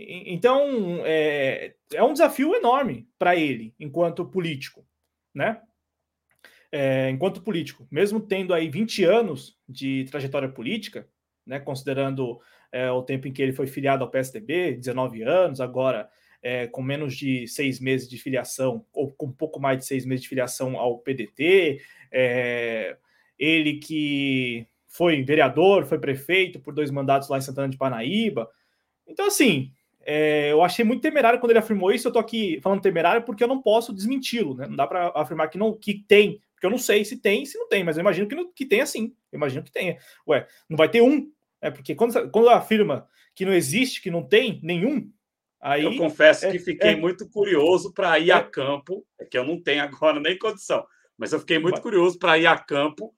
Então, é, é um desafio enorme para ele, enquanto político, né? É, enquanto político, mesmo tendo aí 20 anos de trajetória política, né, considerando é, o tempo em que ele foi filiado ao PSDB, 19 anos, agora é, com menos de seis meses de filiação, ou com pouco mais de seis meses de filiação ao PDT, é, ele que foi vereador, foi prefeito por dois mandatos lá em Santana de Parnaíba. Então, assim, é, eu achei muito temerário quando ele afirmou isso. Eu tô aqui falando temerário porque eu não posso desmenti-lo, né? Não dá para afirmar que não que tem, porque eu não sei se tem, se não tem, mas eu imagino que, não, que tenha sim. Eu imagino que tenha. Ué, não vai ter um, né? Porque quando, quando afirma que não existe, que não tem nenhum, aí. Eu confesso é, que fiquei é, muito curioso para ir é, a campo, é que eu não tenho agora nem condição, mas eu fiquei muito mas... curioso para ir a campo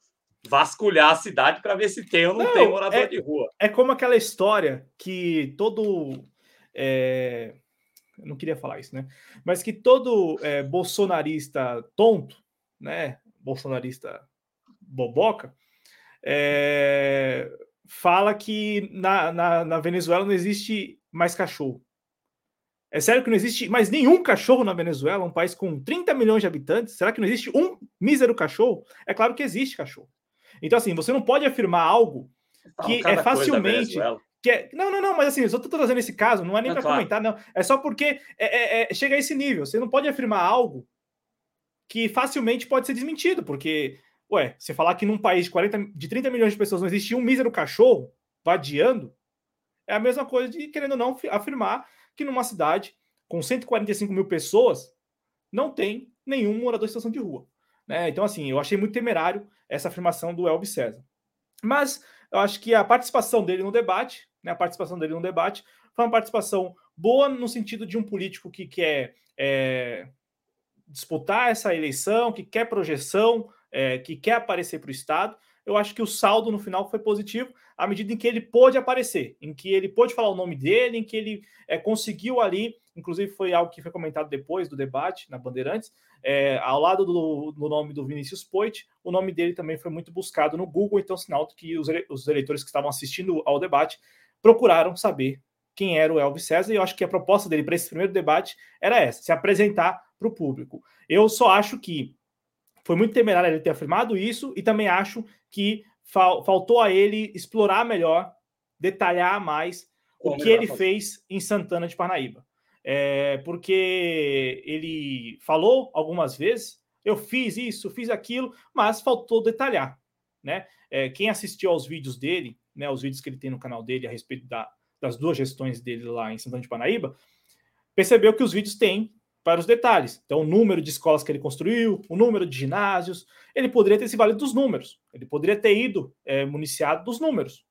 vasculhar a cidade para ver se tem ou não, não tem morador é, de rua. É como aquela história que todo é, não queria falar isso, né? Mas que todo é, bolsonarista tonto, né? Bolsonarista boboca, é, fala que na, na, na Venezuela não existe mais cachorro. É sério que não existe mais nenhum cachorro na Venezuela, um país com 30 milhões de habitantes? Será que não existe um mísero cachorro? É claro que existe cachorro. Então, assim, você não pode afirmar algo que é facilmente. Que é... Não, não, não, mas assim, eu estou trazendo esse caso, não é nem para claro. comentar, não. É só porque é, é, é, chega a esse nível. Você não pode afirmar algo que facilmente pode ser desmentido, porque, ué, você falar que num país de, 40, de 30 milhões de pessoas não existe um mísero cachorro vadiando, é a mesma coisa de, querendo ou não, afirmar que numa cidade com 145 mil pessoas não tem nenhum morador em situação de rua. Né? Então, assim, eu achei muito temerário essa afirmação do Elvis César. Mas eu acho que a participação dele no debate, né, a participação dele no debate, foi uma participação boa no sentido de um político que quer é, disputar essa eleição, que quer projeção, é, que quer aparecer para o Estado, eu acho que o saldo no final foi positivo, à medida em que ele pôde aparecer, em que ele pôde falar o nome dele, em que ele é, conseguiu ali, inclusive foi algo que foi comentado depois do debate na Bandeirantes, é, ao lado do, do, nome do Vinícius Poit, o nome dele também foi muito buscado no Google, então sinal que os, os eleitores que estavam assistindo ao debate procuraram saber quem era o Elvis César, e eu acho que a proposta dele para esse primeiro debate era essa, se apresentar para o público. Eu só acho que foi muito temerário ele ter afirmado isso e também acho que fal faltou a ele explorar melhor, detalhar mais o que ele fez em Santana de Parnaíba. É, porque ele falou algumas vezes, eu fiz isso, fiz aquilo, mas faltou detalhar. Né? É, quem assistiu aos vídeos dele, né, os vídeos que ele tem no canal dele a respeito da, das duas gestões dele lá em Santana de Parnaíba, percebeu que os vídeos têm para os detalhes. Então, o número de escolas que ele construiu, o número de ginásios, ele poderia ter se valido dos números, ele poderia ter ido é, municiado dos números.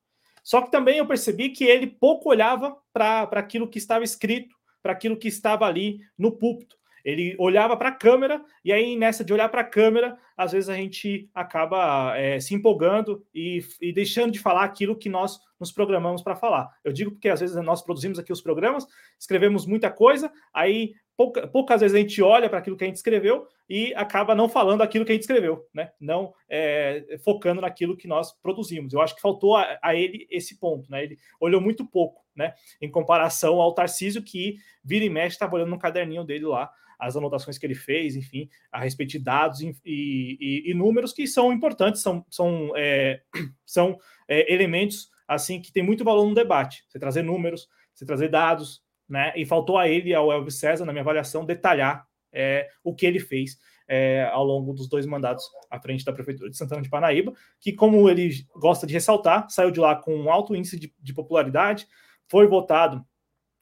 Só que também eu percebi que ele pouco olhava para aquilo que estava escrito, para aquilo que estava ali no púlpito. Ele olhava para a câmera, e aí nessa de olhar para a câmera, às vezes a gente acaba é, se empolgando e, e, deixando de falar aquilo que nós nos programamos para falar. Eu digo porque às vezes nós produzimos aqui os programas, escrevemos muita coisa, aí pouca, poucas vezes a gente olha para aquilo que a gente escreveu e acaba não falando aquilo que a gente escreveu, né? Não é, focando naquilo que nós produzimos. Eu acho que faltou a, a, ele esse ponto, né? Ele olhou muito pouco, né? Em comparação ao Tarcísio, que vira e mexe, estava olhando no caderninho dele lá as anotações que ele fez, enfim, a respeito de dados e, e, e números que são importantes, são, são, é, são é, elementos assim que tem muito valor no debate. Você trazer números, você trazer dados, né? E faltou a ele, ao Elvis César, na minha avaliação, detalhar é, o que ele fez é, ao longo dos dois mandatos à frente da Prefeitura de Santana de Parnaíba, que, como ele gosta de ressaltar, saiu de lá com um alto índice de, de popularidade, foi votado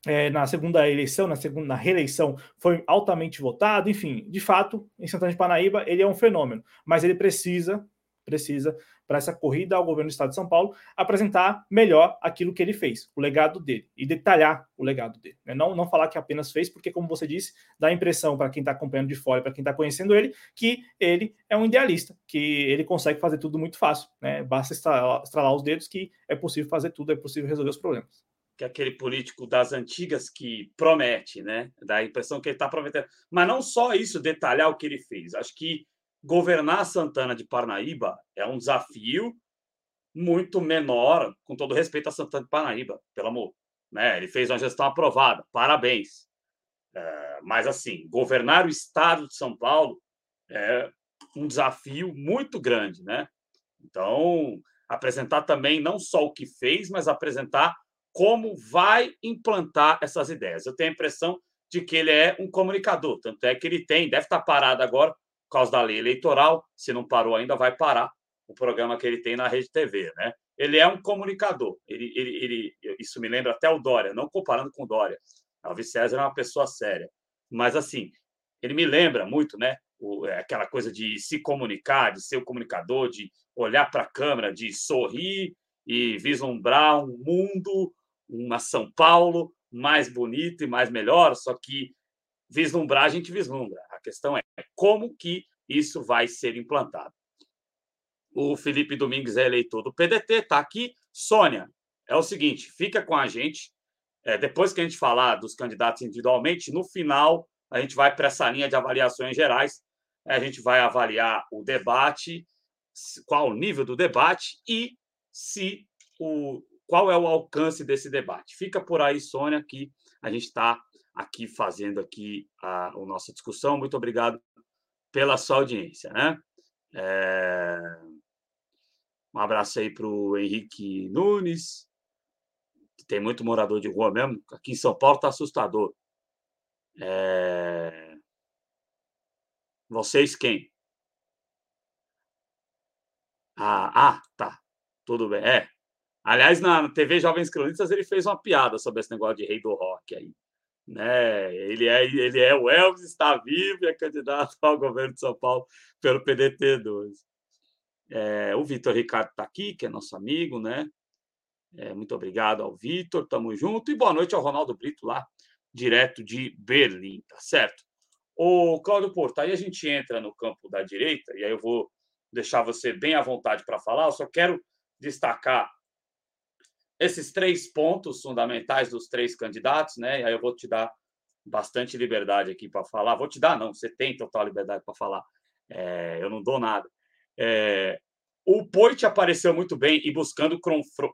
é, na segunda eleição, na segunda na reeleição, foi altamente votado, enfim, de fato, em Santana de Parnaíba, ele é um fenômeno, mas ele precisa, precisa para essa corrida ao governo do Estado de São Paulo, apresentar melhor aquilo que ele fez, o legado dele, e detalhar o legado dele. Né? Não, não falar que apenas fez, porque, como você disse, dá a impressão para quem está acompanhando de fora, para quem está conhecendo ele, que ele é um idealista, que ele consegue fazer tudo muito fácil. Né? Basta estralar, estralar os dedos que é possível fazer tudo, é possível resolver os problemas que é aquele político das antigas que promete, né? Dá a impressão que ele está prometendo. Mas não só isso, detalhar o que ele fez. Acho que governar Santana de Parnaíba é um desafio muito menor, com todo respeito a Santana de Parnaíba, pelo amor. Né? Ele fez uma gestão aprovada, parabéns. É, mas, assim, governar o estado de São Paulo é um desafio muito grande, né? Então, apresentar também não só o que fez, mas apresentar como vai implantar essas ideias. Eu tenho a impressão de que ele é um comunicador, tanto é que ele tem, deve estar parado agora por causa da lei eleitoral, se não parou ainda, vai parar o programa que ele tem na Rede TV, né? Ele é um comunicador. Ele, ele, ele, isso me lembra até o Dória, não comparando com o Dória. Alves César é uma pessoa séria. Mas, assim, ele me lembra muito, né? O, é, aquela coisa de se comunicar, de ser o comunicador, de olhar para a câmera, de sorrir e vislumbrar um mundo, uma São Paulo mais bonito e mais melhor, só que vislumbrar a gente vislumbra. A questão é como que isso vai ser implantado. O Felipe Domingues é eleitor do PDT, está aqui. Sônia, é o seguinte, fica com a gente. É, depois que a gente falar dos candidatos individualmente, no final a gente vai para essa linha de avaliações gerais. A gente vai avaliar o debate, qual o nível do debate e se o, qual é o alcance desse debate. Fica por aí, Sônia, que a gente está aqui fazendo aqui a, a, nossa discussão. Muito obrigado pela sua audiência. Né? É... Um abraço aí para o Henrique Nunes, que tem muito morador de rua mesmo. Aqui em São Paulo está assustador. É... Vocês quem? Ah, ah, tá. Tudo bem. É. Aliás, na TV Jovens Cronistas ele fez uma piada sobre esse negócio de rei do rock aí. Né? Ele, é, ele é o Elvis, está vivo e é candidato ao governo de São Paulo pelo PDT 12. É, o Vitor Ricardo está aqui, que é nosso amigo, né? É, muito obrigado ao Vitor, tamo junto. E boa noite ao Ronaldo Brito lá, direto de Berlim, tá certo? O Cláudio Porto, aí a gente entra no campo da direita, e aí eu vou deixar você bem à vontade para falar. Eu só quero destacar esses três pontos fundamentais dos três candidatos, né? E aí eu vou te dar bastante liberdade aqui para falar. Vou te dar, não, você tem total liberdade para falar. É, eu não dou nada. É, o Poit apareceu muito bem e buscando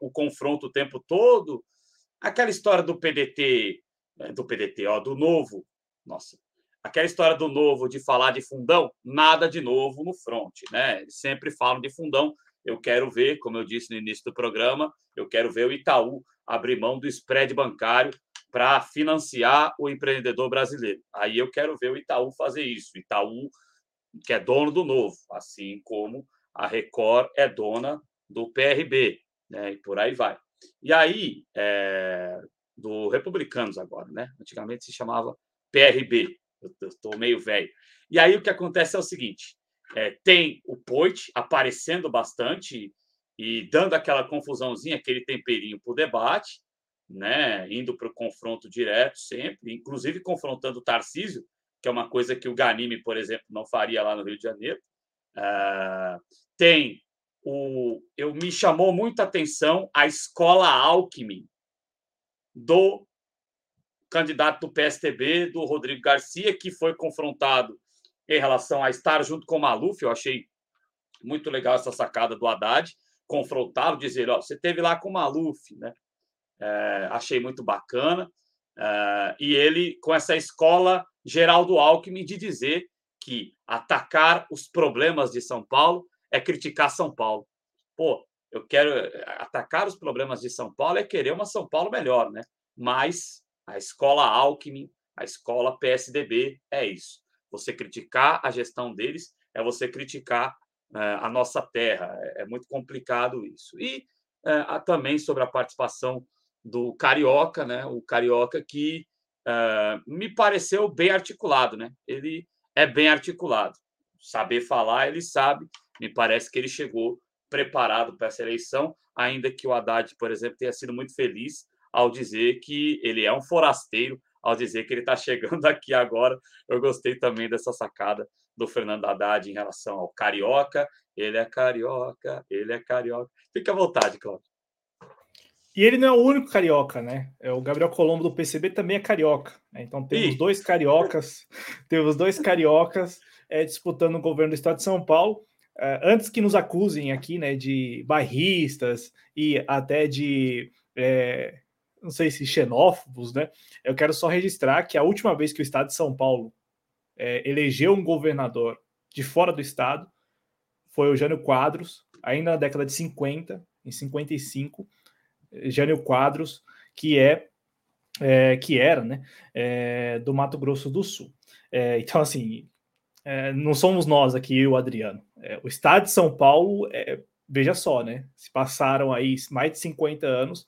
o confronto o tempo todo. Aquela história do PDT, é, do PDT, ó, do novo, nossa, aquela história do novo de falar de fundão, nada de novo no front, né? Eles sempre falam de fundão. Eu quero ver, como eu disse no início do programa, eu quero ver o Itaú abrir mão do spread bancário para financiar o empreendedor brasileiro. Aí eu quero ver o Itaú fazer isso. Itaú, que é dono do novo, assim como a Record é dona do PRB, né? E por aí vai. E aí, é, do Republicanos agora, né? Antigamente se chamava PRB, eu estou meio velho. E aí o que acontece é o seguinte: é, tem o Poit aparecendo bastante e dando aquela confusãozinha, aquele temperinho para o debate, né? indo para o confronto direto sempre, inclusive confrontando o Tarcísio, que é uma coisa que o Ganime, por exemplo, não faria lá no Rio de Janeiro. Uh, tem o. Eu me chamou muita atenção a escola Alckmin do candidato do PSTB, do Rodrigo Garcia, que foi confrontado em relação a estar junto com o Maluf. Eu achei muito legal essa sacada do Haddad, confrontá-lo, dizer: Ó, você teve lá com o Maluf, né? É, achei muito bacana. É, e ele, com essa escola Geraldo Alckmin, de dizer que atacar os problemas de São Paulo é criticar São Paulo. Pô, eu quero atacar os problemas de São Paulo é querer uma São Paulo melhor, né? Mas a escola Alckmin, a escola PSDB, é isso. Você criticar a gestão deles é você criticar uh, a nossa terra. É, é, muito complicado isso. E uh, também sobre a participação do Carioca, né? O Carioca que me pareceu bem articulado, né? Ele é bem articulado. Saber falar, ele sabe. Me parece que ele chegou preparado para essa eleição, ainda que o Haddad, por exemplo, tenha sido muito feliz ao dizer que ele é um forasteiro, ao dizer que ele está chegando aqui agora. Eu gostei também dessa sacada do Fernando Haddad em relação ao carioca. Ele é carioca, ele é carioca. Fique à vontade, Cláudio. E ele não é o único carioca, né? É o Gabriel Colombo do PCB também é carioca. Né? Então temos dois cariocas, temos dois cariocas é, disputando o governo do Estado de São Paulo. É, antes que nos acusem aqui, né, de bairristas e até de é, não sei se xenófobos, né? Eu quero só registrar que a última vez que o Estado de São Paulo é, elegeu um governador de fora do Estado foi o Jânio Quadros, ainda na década de 50, em 55, Jânio Quadros, que é, é que era, né, é, do Mato Grosso do Sul. É, então, assim, é, não somos nós aqui, o Adriano. É, o Estado de São Paulo, veja só, né, se passaram aí mais de 50 anos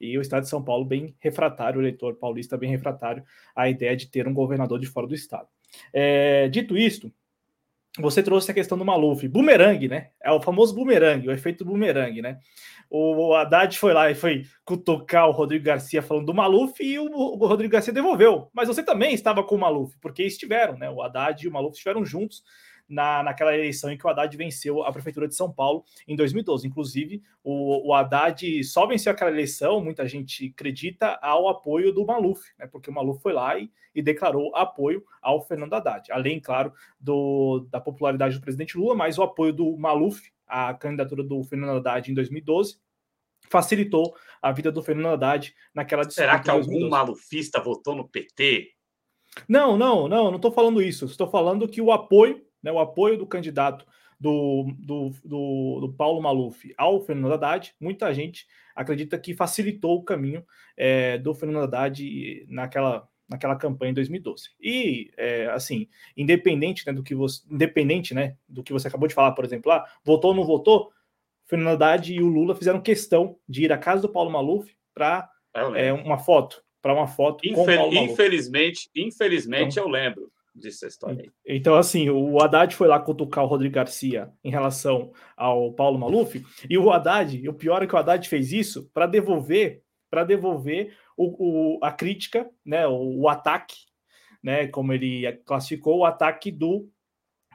e o estado de São Paulo bem refratário, o eleitor paulista bem refratário à ideia de ter um governador de fora do estado. É, dito isto, você trouxe a questão do Maluf, bumerangue, né? É o famoso bumerangue, o efeito bumerangue, né? O Haddad foi lá e foi cutucar o Rodrigo Garcia falando do Maluf e o, Rodrigo Garcia devolveu. Mas você também estava com o Maluf, porque estiveram, né? O Haddad e o Maluf estiveram juntos na, naquela eleição em que o Haddad venceu a Prefeitura de São Paulo em 2012. Inclusive, o, o Haddad só venceu aquela eleição, muita gente acredita, ao apoio do Maluf, né? Porque o Maluf foi lá e, e declarou apoio ao Fernando Haddad. Além, claro, do, da popularidade do presidente Lula, mas o apoio do Maluf à candidatura do Fernando Haddad em 2012 facilitou a vida do Fernando Haddad naquela disputa. Será que algum malufista votou no PT? Não, não, não, não estou falando isso. Estou falando que o apoio, né, o apoio do candidato do, do, do, do, Paulo Maluf ao Fernando Haddad, muita gente acredita que facilitou o caminho é, do Fernando Haddad naquela, naquela campanha em 2012. E, é, assim, independente, né, do que você, independente né, do que você acabou de falar, por exemplo, lá, votou ou não votou, Fernando Haddad e o Lula fizeram questão de ir à casa do Paulo Maluf para é, uma foto, para uma foto Infel com o Paulo Maluf. Infelizmente, infelizmente então, eu lembro dessa história aí. Então, assim, o Haddad foi lá cutucar o Rodrigo Garcia em relação ao Paulo Maluf, e o Haddad, o pior é que o Haddad fez isso para devolver, para devolver o, o, a crítica, né, o, o, ataque, né, como ele classificou, o ataque do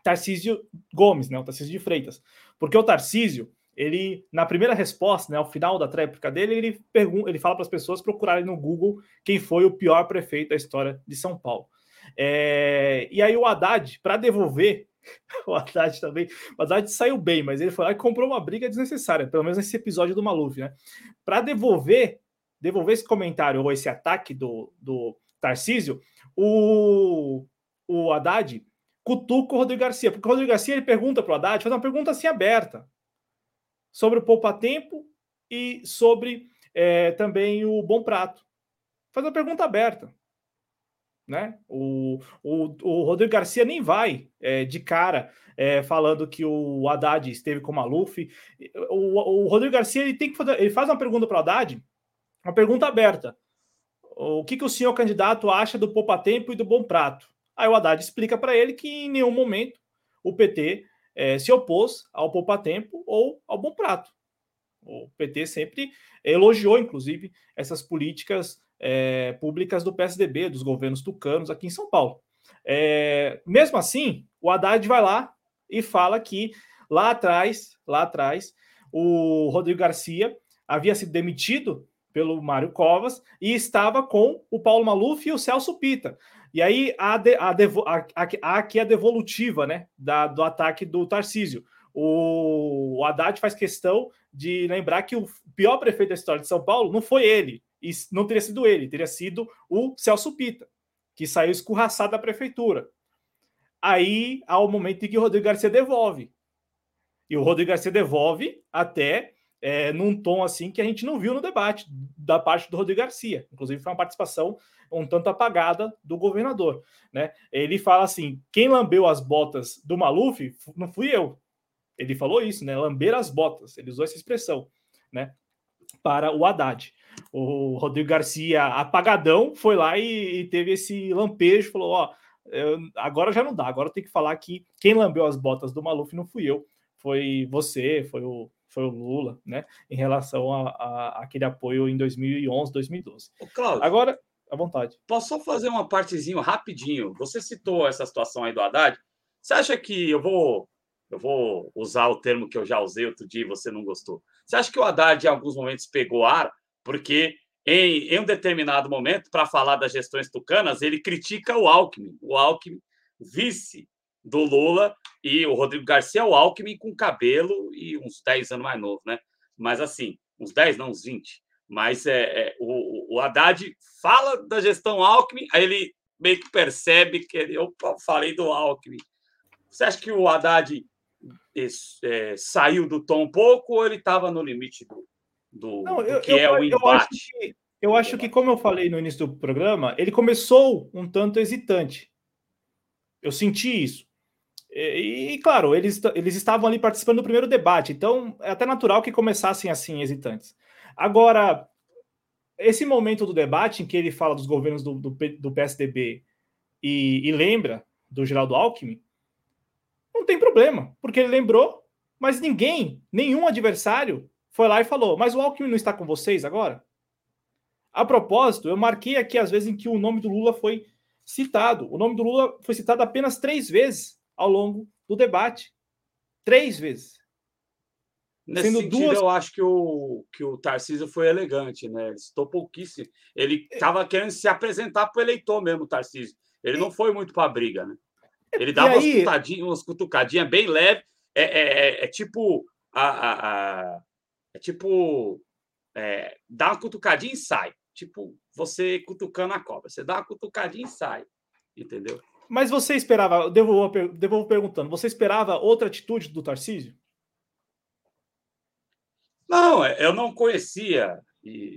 Tarcísio Gomes, né, o Tarcísio de Freitas. Porque o Tarcísio, ele, na primeira resposta, né, ao final da tréplica dele, ele, pergunta, ele fala para as pessoas procurarem no Google quem foi o pior prefeito da história de São Paulo. É, e aí o Haddad, para devolver, o Haddad também, o Haddad saiu bem, mas ele foi lá e comprou uma briga desnecessária, pelo menos nesse episódio do Maluf, né? Para devolver, devolver esse comentário ou esse ataque do, do Tarcísio, o, o Haddad cutuca o Rodrigo Garcia, porque o Rodrigo Garcia ele pergunta para o Haddad, faz uma pergunta assim aberta sobre o poupa-tempo e sobre é, também o bom prato. Faz uma pergunta aberta né? O, o, o Rodrigo Garcia nem vai é, de cara é, falando que o Haddad esteve com o Maluf. O, o Rodrigo Garcia ele tem que fazer, ele faz uma pergunta para o Haddad, uma pergunta aberta. O que, que o senhor candidato acha do Poupa Tempo e do Bom Prato? Aí o Haddad explica para ele que em nenhum momento o PT é, se opôs ao Poupa Tempo ou ao Bom Prato. O PT sempre elogiou, inclusive, essas políticas é, públicas do PSDB, dos governos tucanos aqui em São Paulo. É, mesmo assim, o Haddad vai lá e fala que lá atrás, lá atrás, o Rodrigo Garcia havia sido demitido pelo Mário Covas e estava com o Paulo Maluf e o Celso Pita. E aí há, de, há, devo, há, há aqui a devolutiva né, da, do ataque do Tarcísio. O, o Haddad faz questão de lembrar que o pior prefeito da história de São Paulo não foi ele, e não teria sido ele, teria sido o Celso Pita, que saiu escorraçado da prefeitura. Aí há o momento em que o Rodrigo Garcia devolve. E o Rodrigo Garcia devolve até é, num tom assim que a gente não viu no debate da parte do Rodrigo Garcia. Inclusive, foi uma participação um tanto apagada do governador. Né? Ele fala assim: quem lambeu as botas do Maluf não fui eu. Ele falou isso, né? Lamber as botas. Ele usou essa expressão, né? Para o Haddad o Rodrigo Garcia, apagadão, foi lá e, e teve esse lampejo, falou: Ó, eu, agora já não dá, agora tem que falar que quem lambeu as botas do Maluf não fui eu, foi você, foi o, foi o Lula, né, em relação a, a aquele apoio em 2011, 2012. Ô, Cláudio, agora, à vontade. Posso só fazer uma partezinho rapidinho? Você citou essa situação aí do Haddad. Você acha que eu vou eu vou usar o termo que eu já usei outro dia e você não gostou. Você acha que o Haddad, em alguns momentos, pegou ar porque em, em um determinado momento, para falar das gestões tucanas, ele critica o Alckmin, o Alckmin, vice do Lula, e o Rodrigo Garcia o Alckmin com cabelo e uns 10 anos mais novo, né? Mas assim, uns 10, não, uns 20. Mas é, é o, o Haddad fala da gestão Alckmin, aí ele meio que percebe que ele, eu falei do Alckmin. Você acha que o Haddad é, saiu do tom um pouco ou ele estava no limite do, do, Não, eu, do que eu, é o embate. Eu acho, que, eu acho que, como eu falei no início do programa, ele começou um tanto hesitante. Eu senti isso. E, e, claro, eles, eles estavam ali participando do primeiro debate, então é até natural que começassem assim, hesitantes. Agora, esse momento do debate em que ele fala dos governos do, do, do PSDB e, e, lembra do Geraldo Alckmin, não tem problema, porque ele lembrou, mas ninguém, nenhum adversário foi lá e falou: Mas o Alckmin não está com vocês agora? A propósito, eu marquei aqui as vezes em que o nome do Lula foi citado. O nome do Lula foi citado apenas três vezes ao longo do debate. Três vezes. Nesse Sendo sentido, duas... eu acho que o, que o Tarcísio foi elegante, né? Ele citou pouquíssimo. Ele estava é. querendo se apresentar para o eleitor mesmo, o Tarcísio. Ele não foi muito para a briga, né? Ele dava aí... umas, cutucadinhas, umas cutucadinhas bem leve. É, é, é, é tipo a, a, a é tipo é, dá uma cutucadinha e sai. Tipo, você cutucando a cobra. Você dá uma cutucadinha e sai. Entendeu? Mas você esperava, devolvo, devolvo perguntando, você esperava outra atitude do Tarcísio? Não, é, eu não conhecia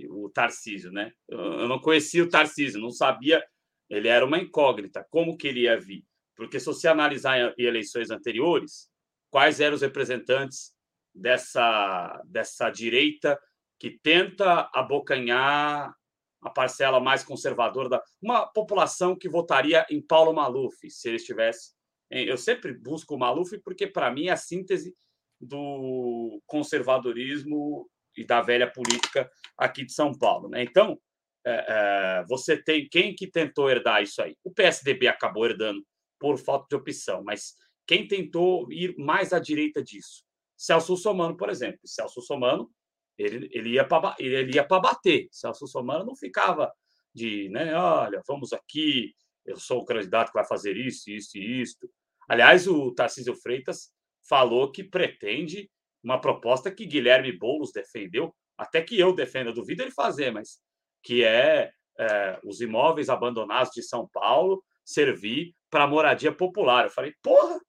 o Tarcísio, né? Eu não conhecia o Tarcísio, não sabia. Ele era uma incógnita. Como que ele ia vir? Porque se você analisar em eleições anteriores, quais eram os representantes dessa, dessa direita que tenta abocanhar a parcela mais conservadora da uma população que votaria em Paulo Maluf se ele estivesse. Eu sempre busco o Maluf porque para mim é a síntese do conservadorismo e da velha política aqui de São Paulo, né? Então é, é, você tem quem que tentou herdar isso aí? O PSDB acabou herdando por falta de opção, mas quem tentou ir mais à direita disso? Celso Somano, por exemplo. Celso Somano ele, ele ia para ele ia bater. Celso Somano não ficava de, né, olha, vamos aqui, eu sou o candidato que vai fazer isso, isso e isso. Aliás, o Tarcísio Freitas falou que pretende uma proposta que Guilherme Boulos defendeu, até que eu defendo, eu duvido ele fazer, mas que é, é os imóveis abandonados de São Paulo servir para moradia popular. Eu falei, porra,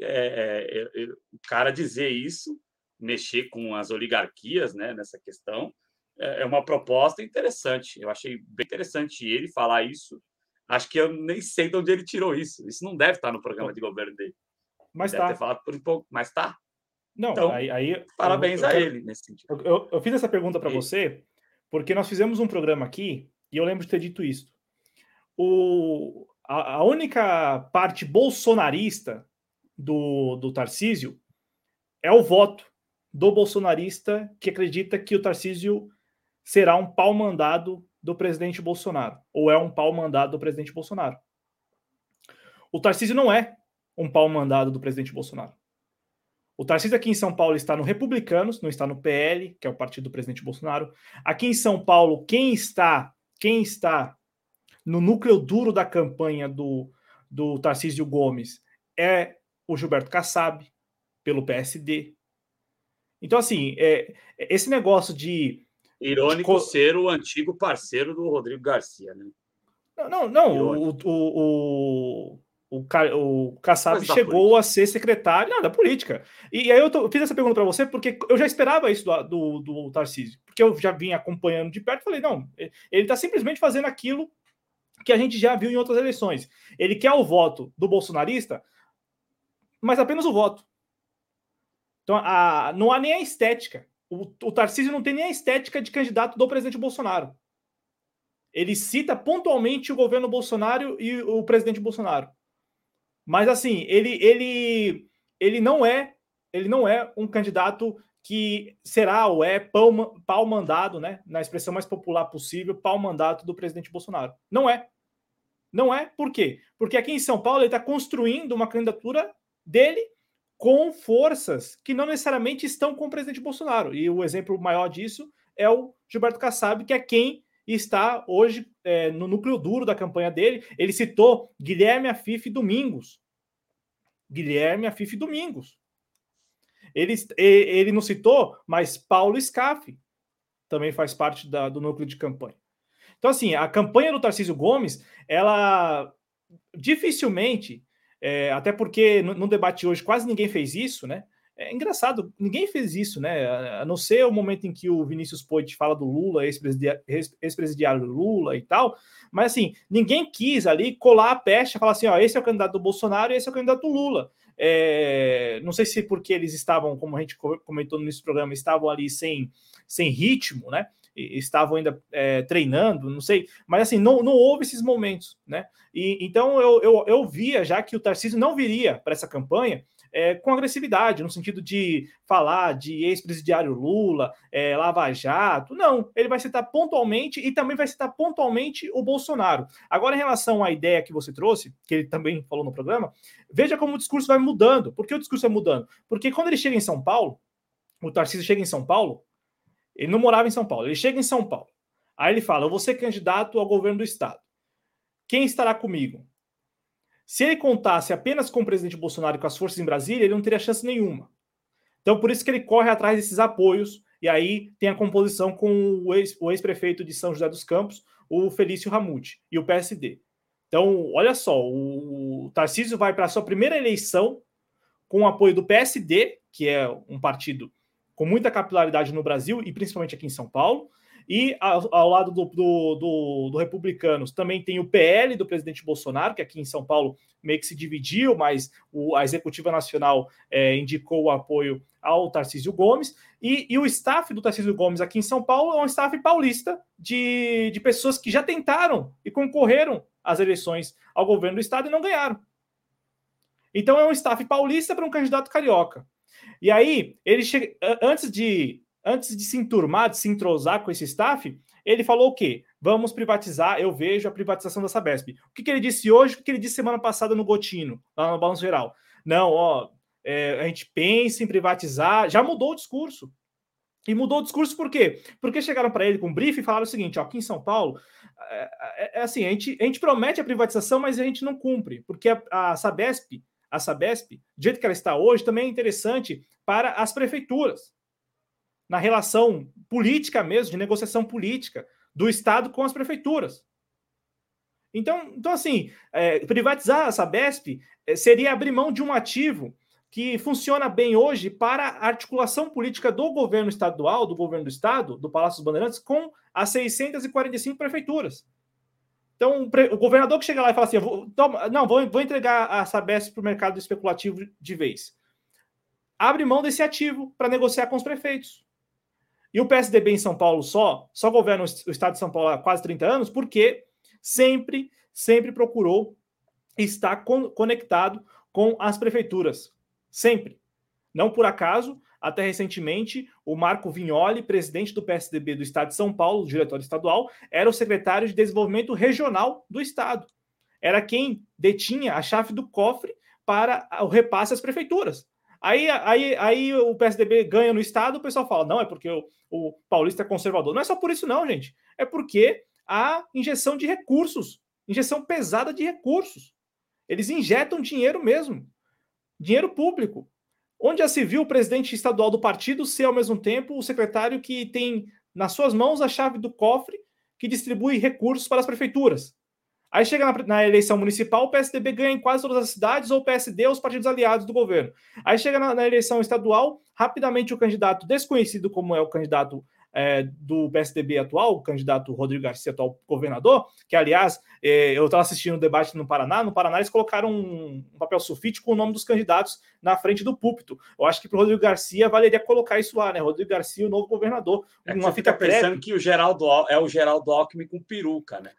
é, é, é, o cara dizer isso mexer com as oligarquias né, nessa questão, é, é uma proposta interessante. Eu achei bem interessante ele falar isso. Acho que eu nem sei de onde ele tirou isso. Isso não deve estar no programa de governo dele. Mas deve tá. ter falado por um pouco, mas tá. Não, então, aí, aí parabéns eu, eu, a ele nesse sentido. Eu, eu, fiz essa pergunta para você porque nós fizemos um programa aqui e eu lembro de ter dito isso. O, a, a única parte bolsonarista do, do Tarcísio é o voto do bolsonarista que acredita que o Tarcísio será um pau mandado do presidente Bolsonaro, ou é um pau mandado do presidente Bolsonaro. O Tarcísio não é um pau mandado do presidente Bolsonaro. O Tarcísio aqui em São Paulo está no Republicanos, não está no PL, que é o partido do presidente Bolsonaro. Aqui em São Paulo, quem está, quem está no núcleo duro da campanha do, do Tarcísio Gomes é o Gilberto Kassab, pelo PSD. Então, assim, é, esse negócio de. Irônico de... ser o antigo parceiro do Rodrigo Garcia, né? Não, não, não. O, o, o, o, o Kassab chegou a ser secretário não, da política. E, e aí eu tô, fiz essa pergunta para você porque eu já esperava isso do, do, do Tarcísio, porque eu já vinha acompanhando de perto e falei: não, ele está simplesmente fazendo aquilo que a gente já viu em outras eleições. Ele quer o voto do bolsonarista, mas apenas o voto. Então, a, não há nem a estética. O, o Tarcísio não tem nem a estética de candidato do presidente Bolsonaro. Ele cita pontualmente o governo Bolsonaro e o presidente Bolsonaro. Mas assim, ele ele ele não é ele não é um candidato que será ou é pau, pau mandado, né, na expressão mais popular possível, pau mandato do presidente Bolsonaro. Não é. Não é. Por quê? Porque aqui em São Paulo ele está construindo uma candidatura dele com forças que não necessariamente estão com o presidente Bolsonaro. E o exemplo maior disso é o Gilberto Kassab, que é quem está hoje é, no núcleo duro da campanha dele. Ele citou Guilherme Afif Domingos. Guilherme Afif Domingos. Ele, ele não citou, mas Paulo Scaff também faz parte da, do núcleo de campanha. Então, assim, a campanha do Tarcísio Gomes, ela dificilmente é, até porque no, no, debate hoje quase ninguém fez isso, né? É engraçado, ninguém fez isso, né? A não ser o momento em que o Vinícius Poit fala do Lula, ex-presidiário Lula e tal, mas assim, ninguém quis ali colar a peste e falar assim: ó, esse é o candidato do Bolsonaro e esse é o candidato do Lula. É, não sei se porque eles estavam, como a gente comentou nesse programa, estavam ali sem, sem ritmo, né? Estavam ainda é, treinando, não sei, mas assim, não, não houve esses momentos, né? E, então eu, eu, eu via já que o Tarcísio não viria para essa campanha é, com agressividade, no sentido de falar de ex-presidiário Lula, é, Lava Jato. Não, ele vai citar pontualmente e também vai citar pontualmente o Bolsonaro. Agora, em relação à ideia que você trouxe, que ele também falou no programa, veja como o discurso vai mudando. Por que o discurso vai mudando? Porque quando ele chega em São Paulo, o Tarcísio chega em São Paulo, ele não morava em São Paulo, ele chega em São Paulo. Aí ele fala: Eu vou ser candidato ao governo do estado. Quem estará comigo? Se ele contasse apenas com o presidente Bolsonaro e com as forças em Brasília, ele não teria chance nenhuma. Então, por isso que ele corre atrás desses apoios e aí tem a composição com o ex-prefeito ex de São José dos Campos, o Felício Ramute, e o PSD. Então, olha só, o Tarcísio vai para a sua primeira eleição com o apoio do PSD, que é um partido com muita capilaridade no Brasil e principalmente aqui em São Paulo, e ao, ao lado do, do, do, do, Republicanos também tem o PL do presidente Bolsonaro, que aqui em São Paulo meio que se dividiu, mas o, a Executiva Nacional é, indicou o apoio ao Tarcísio Gomes. E, e, o staff do Tarcísio Gomes aqui em São Paulo é um staff paulista de, de pessoas que já tentaram e concorreram às eleições ao governo do estado e não ganharam. Então é um staff paulista para um candidato carioca. E aí, ele chega, antes de antes de se enturmar, de se entrosar com esse staff, ele falou o quê? Vamos privatizar, eu vejo a privatização da Sabesp. O que, que ele disse hoje, o que ele disse semana passada no Gotino, lá no Balanço Geral? Não, ó, é, a gente pensa em privatizar, já mudou o discurso. E mudou o discurso por quê? Porque chegaram para ele com um briefing e falaram o seguinte: ó, aqui em São Paulo, é, é, é, assim, a gente, a gente promete a privatização, mas a gente não cumpre, porque a, a Sabesp, a Sabesp, do jeito que ela está hoje, também é interessante para as prefeituras na relação política mesmo, de negociação política do Estado com as prefeituras. Então, então assim, é, privatizar a Sabesp é, seria abrir mão de um ativo que funciona bem hoje para a articulação política do governo estadual, do governo do Estado, do Palácio dos Bandeirantes, com as 645 prefeituras. Então, o governador que chega lá e fala assim: vou, toma, não, vou, vou entregar a Sabesp para o mercado especulativo de vez. Abre mão desse ativo para negociar com os prefeitos. E o PSDB em São Paulo só, só governa o estado de São Paulo há quase 30 anos, porque sempre, sempre procurou estar con conectado com as prefeituras. Sempre. Não por acaso, até recentemente, o Marco Vignoli, presidente do PSDB do estado de São Paulo, diretor estadual, era o secretário de desenvolvimento regional do estado. Era quem detinha a chave do cofre para o repasse às prefeituras. Aí, aí, aí o PSDB ganha no Estado, o pessoal fala, não, é porque o, o paulista é conservador. Não é só por isso, não, gente. É porque há injeção de recursos, injeção pesada de recursos. Eles injetam dinheiro mesmo, dinheiro público. Onde já se viu o presidente estadual do partido ser, ao mesmo tempo, o secretário que tem nas suas mãos a chave do cofre que distribui recursos para as prefeituras? Aí chega na, na, eleição municipal, o PSDB ganha em quase todas as cidades, ou o PSD, os partidos aliados do governo. Aí chega na, na eleição estadual, rapidamente o candidato desconhecido como é o candidato é, do PSDB atual, o candidato Rodrigo Garcia, atual governador, que, aliás, é, eu estava assistindo o um debate no Paraná, no Paraná eles colocaram um, um, papel sulfite com o nome dos candidatos na frente do púlpito. Eu acho que para o Rodrigo Garcia valeria colocar isso lá, né? Rodrigo Garcia, o novo governador. É uma fita pensando que o Geraldo é o Geraldo Alckmin com peruca, né?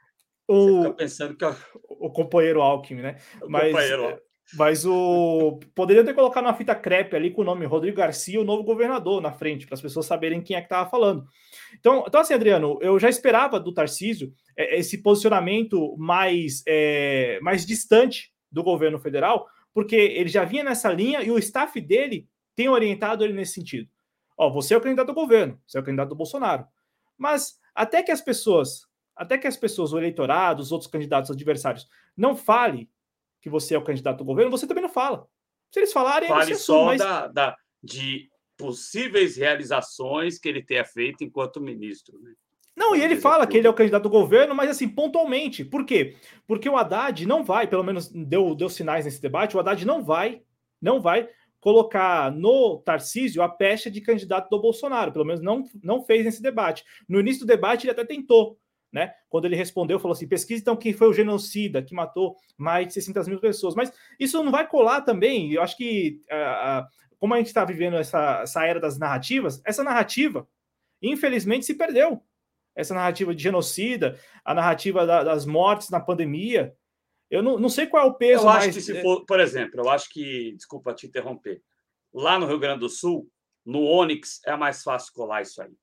O, pensando que é o companheiro Alckmin, né? O mas, companheiro. Mas o poderia ter colocado uma fita crepe ali com o nome Rodrigo Garcia, o novo governador, na frente, para as pessoas saberem quem é que estava falando. Então, então, assim, Adriano, eu já esperava do Tarcísio é, esse posicionamento mais, é, mais distante do governo federal, porque ele já vinha nessa linha e o staff dele tem orientado ele nesse sentido. Ó, você é o candidato do governo, você é o candidato do Bolsonaro. Mas até que as pessoas até que as pessoas, o eleitorado, os outros candidatos adversários, não fale que você é o candidato do governo, você também não fala. Se eles falarem, fale eles só mas... da, da, de possíveis realizações que ele tenha feito enquanto ministro. Né? Não, e ele fala que ele é o candidato do governo, mas assim, pontualmente. Por quê? Porque o Haddad não vai, pelo menos deu, deu sinais nesse debate, o Haddad não vai, não vai colocar no Tarcísio a pecha de candidato do Bolsonaro. Pelo menos não, não fez nesse debate. No início do debate, ele até tentou né? Quando ele respondeu, falou assim: pesquisa então quem foi o genocida que matou mais de 600 mil pessoas. Mas isso não vai colar também. Eu acho que, uh, como a gente está vivendo essa, essa era das narrativas, essa narrativa, infelizmente, se perdeu. Essa narrativa de genocida, a narrativa da, das mortes na pandemia. Eu não, não sei qual é o peso. Eu acho mais... que se for, por exemplo, eu acho que, desculpa te interromper, lá no Rio Grande do Sul, no Onyx, é mais fácil colar isso aí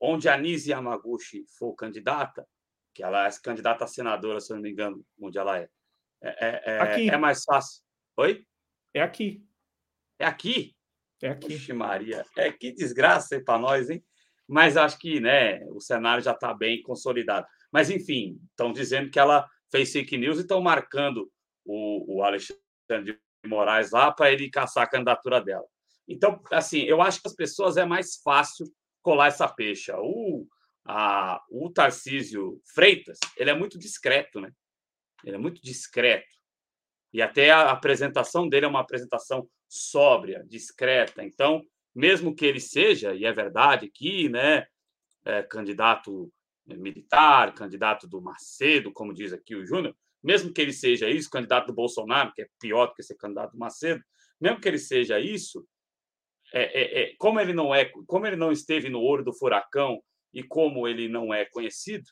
onde a Nise Yamaguchi for candidata, que ela é candidata a senadora, se eu não me engano, onde ela é, é, é, é aqui. é mais fácil. Oi? É aqui. É aqui? É aqui. Oxe, Maria, é que desgraça para nós, hein? Mas acho que né, o cenário já está bem consolidado. Mas, enfim, estão dizendo que ela fez fake news e estão marcando o, o Alexandre de Moraes lá para ele caçar a candidatura dela. Então, assim, eu acho que as pessoas é mais fácil colar essa peixa. O, a, o Tarcísio Freitas, ele é muito discreto, né? Ele é muito discreto. E até a apresentação dele é uma apresentação sóbria, discreta. Então, mesmo que ele seja, e é verdade que, né, é, candidato militar, candidato do Macedo, como diz aqui o Júnior, mesmo que ele seja isso, candidato do Bolsonaro, que é pior do que ser candidato do Macedo, mesmo que ele seja isso, é, é, é, como ele não é, como ele não esteve no olho do furacão e como ele não é conhecido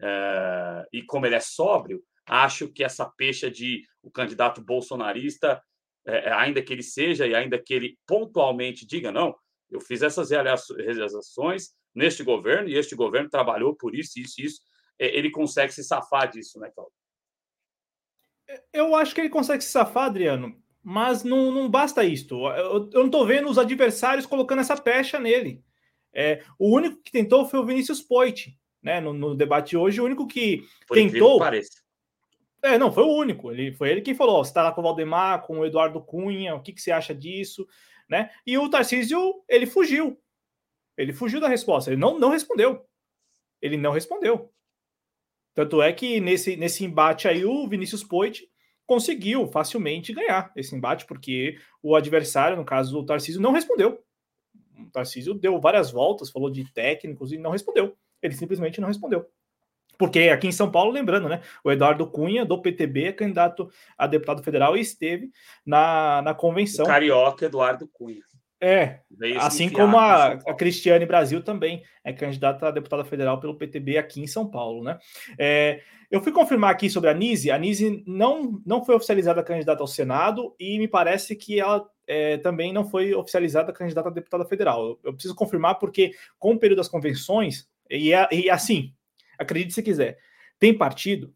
é, e como ele é sóbrio, acho que essa pecha de o candidato bolsonarista, é, é, ainda que ele seja e ainda que ele pontualmente diga não, eu fiz essas realizações neste governo e este governo trabalhou por isso, isso, isso, ele consegue se safar disso, né, Claudio? Eu acho que ele consegue se safar, Adriano, mas não, não basta isto. Eu, eu não estou vendo os adversários colocando essa pecha nele. É, o único que tentou foi o Vinícius Poit, né? No, no debate hoje, o único que Por tentou. É, não, foi o único. Ele foi ele que falou: você está lá com o Valdemar, com o Eduardo Cunha, o que, que você acha disso? Né? E o Tarcísio, ele fugiu. Ele fugiu da resposta, ele não, não respondeu. Ele não respondeu. Tanto é que nesse, nesse embate aí, o Vinícius Poit conseguiu facilmente ganhar esse embate, porque o adversário, no caso o Tarcísio, não respondeu. O Tarcísio deu várias voltas, falou de técnicos e não respondeu. Ele simplesmente não respondeu. Porque aqui em São Paulo, lembrando, né? O Eduardo Cunha, do PTB, é candidato a deputado federal e esteve na, na convenção. O carioca Eduardo Cunha. É, assim como a, a Cristiane Brasil também é candidata a deputada federal pelo PTB aqui em São Paulo, né? É, eu fui confirmar aqui sobre a Nise, a Nise não, não foi oficializada candidata ao Senado e me parece que ela é, também não foi oficializada candidata a deputada federal. Eu, eu, preciso confirmar porque com o período das convenções, e, e assim, acredite se quiser, tem partido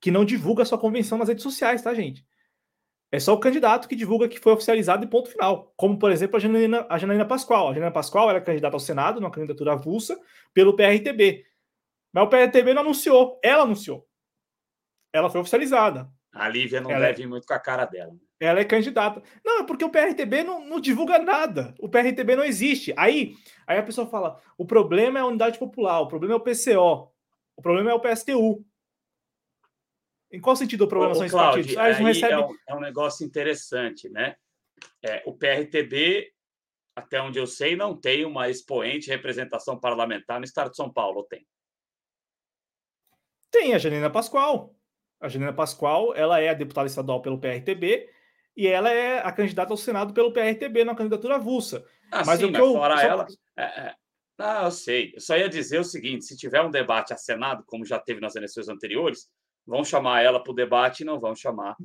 que não divulga sua convenção nas redes sociais, tá, gente? É só o candidato que divulga que foi oficializado e ponto final. Como, por exemplo, a Janaína, a Janaína Pascoal. A Janaína Pascoal era candidata ao Senado, numa candidatura avulsa, pelo PRTB. Mas o PRTB não anunciou, ela anunciou. Ela foi oficializada. A Lívia não ela deve é... muito com a cara dela. Ela é candidata. Não, é porque o PRTB não, não, divulga nada. O PRTB não existe. Aí, aí a pessoa fala: o problema é a unidade popular, o problema é o PCO, o problema é o PSTU. Em qual sentido o problema ô, são esses partidos? Ah, não recebem... é, um, é, um, negócio interessante, né? É, o PRTB, até onde eu sei, não tem uma expoente representação parlamentar no estado de São Paulo, tem? Tem a Janina Pascoal. A Janina Pascoal, ela é a deputada estadual pelo PRTB e ela é a candidata ao Senado pelo PRTB na candidatura avulsa. Ah, mas sim, o que eu, fora só... ela... É, é... Ah, eu sei. Eu só ia dizer o seguinte: se tiver um debate a Senado, como já teve nas eleições anteriores, vão chamar ela para o debate e não vão chamar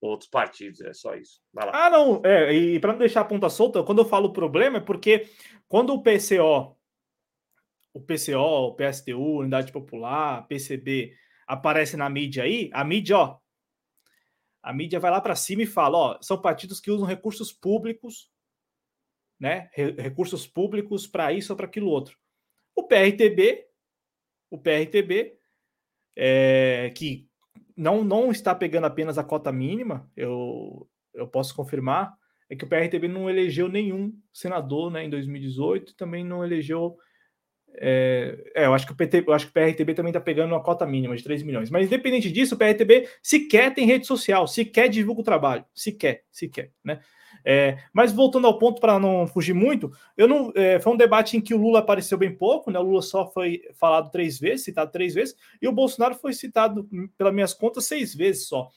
outros partidos. É só isso. Ah, não. É, e para não deixar a ponta solta, quando eu falo problema é porque quando o PCO, o PCO, o PSTU, Unidade Popular, PCB, aparece na mídia aí, a mídia, ó, a mídia vai lá para cima e fala, ó, são partidos que usam recursos públicos, né? Recursos públicos para isso ou para aquilo outro. O PRTB, o PRTB é, que não, não está pegando apenas a cota mínima, eu, eu posso confirmar, é que o PRTB não elegeu nenhum senador né, em 2018, também não elegeu. É, é, eu acho que o PT, eu acho que o PRTB também está pegando uma cota mínima de 3 milhões. Mas independente disso, o PRTB sequer tem rede social, sequer divulga o trabalho, sequer, sequer, né? É, mas voltando ao ponto para não fugir muito, eu não é, foi um debate em que o Lula apareceu bem pouco, né? O Lula só foi falado três vezes, citado três vezes, e o Bolsonaro foi citado, pelas minhas contas, seis vezes só.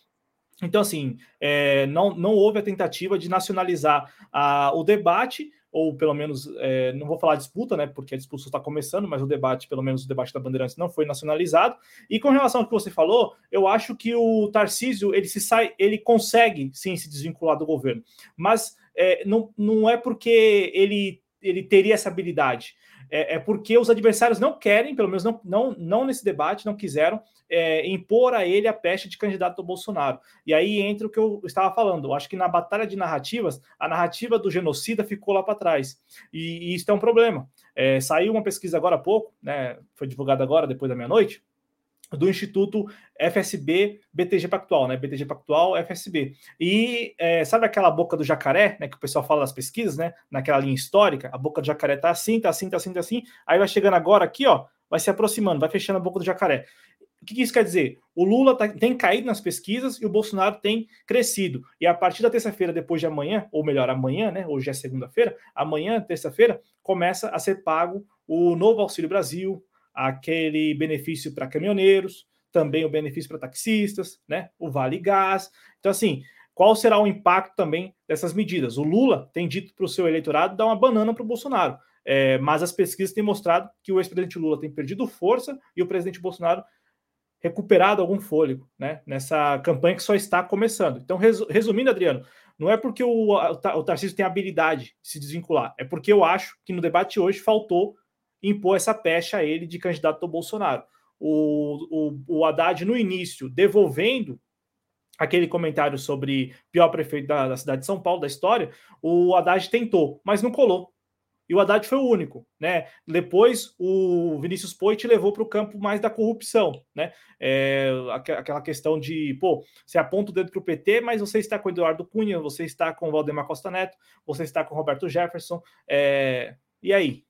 Então, assim, é, não, não houve a tentativa de nacionalizar a, o debate, ou pelo menos, é, não vou falar disputa, né, porque a disputa está começando, mas o debate, pelo menos o debate da Bandeirantes, não foi nacionalizado. E com relação ao que você falou, eu acho que o Tarcísio, ele se sai, ele consegue, sim, se desvincular do governo, mas é, não, não é porque ele, ele teria essa habilidade, é, é, porque os adversários não querem, pelo menos não, não, não nesse debate, não quiseram é, impor a ele a peste de candidato do Bolsonaro. E aí entra o que eu estava falando. Eu acho que na batalha de narrativas, a narrativa do genocida ficou lá para trás. E, e, isso é um problema. É, saiu uma pesquisa agora há pouco, né, foi divulgada agora, depois da meia-noite, do Instituto FSB BTG Pactual, né? BTG Pactual FSB. E é, sabe aquela boca do jacaré, né? Que o pessoal fala das pesquisas, né? Naquela linha histórica, a boca do jacaré tá assim, tá assim, tá assim, tá assim. Aí vai chegando agora aqui, ó, vai se aproximando, vai fechando a boca do jacaré. O que, isso quer dizer? O Lula tá, tem caído nas pesquisas e o Bolsonaro tem crescido. E a partir da terça-feira, depois de amanhã, ou melhor, amanhã, né? Hoje é segunda-feira, amanhã, terça-feira, começa a ser pago o novo Auxílio Brasil, aquele benefício para caminhoneiros, também o benefício para taxistas, né? O Vale Gás. Então, assim, qual será o impacto também dessas medidas? O Lula tem dito para o seu eleitorado dar uma banana para o Bolsonaro. É, mas as pesquisas têm mostrado que o ex-presidente Lula tem perdido força e o presidente Bolsonaro recuperado algum fôlego né, nessa campanha que só está começando. Então, resumindo, Adriano, não é porque o, o Tarcísio tem habilidade de se desvincular, é porque eu acho que no debate hoje faltou impor essa pecha a ele de candidato ao Bolsonaro. O, o, o Haddad, no início, devolvendo aquele comentário sobre pior prefeito da, da, cidade de São Paulo, da história, o Haddad tentou, mas não colou. E o Haddad foi o único, né? Depois o Vinícius Poit levou para o campo mais da corrupção, né? É, aquela questão de, pô, você aponta o dedo para o PT, mas você está com o Eduardo Cunha, você está com o Valdemar Costa Neto, você está com o Roberto Jefferson, é, e aí?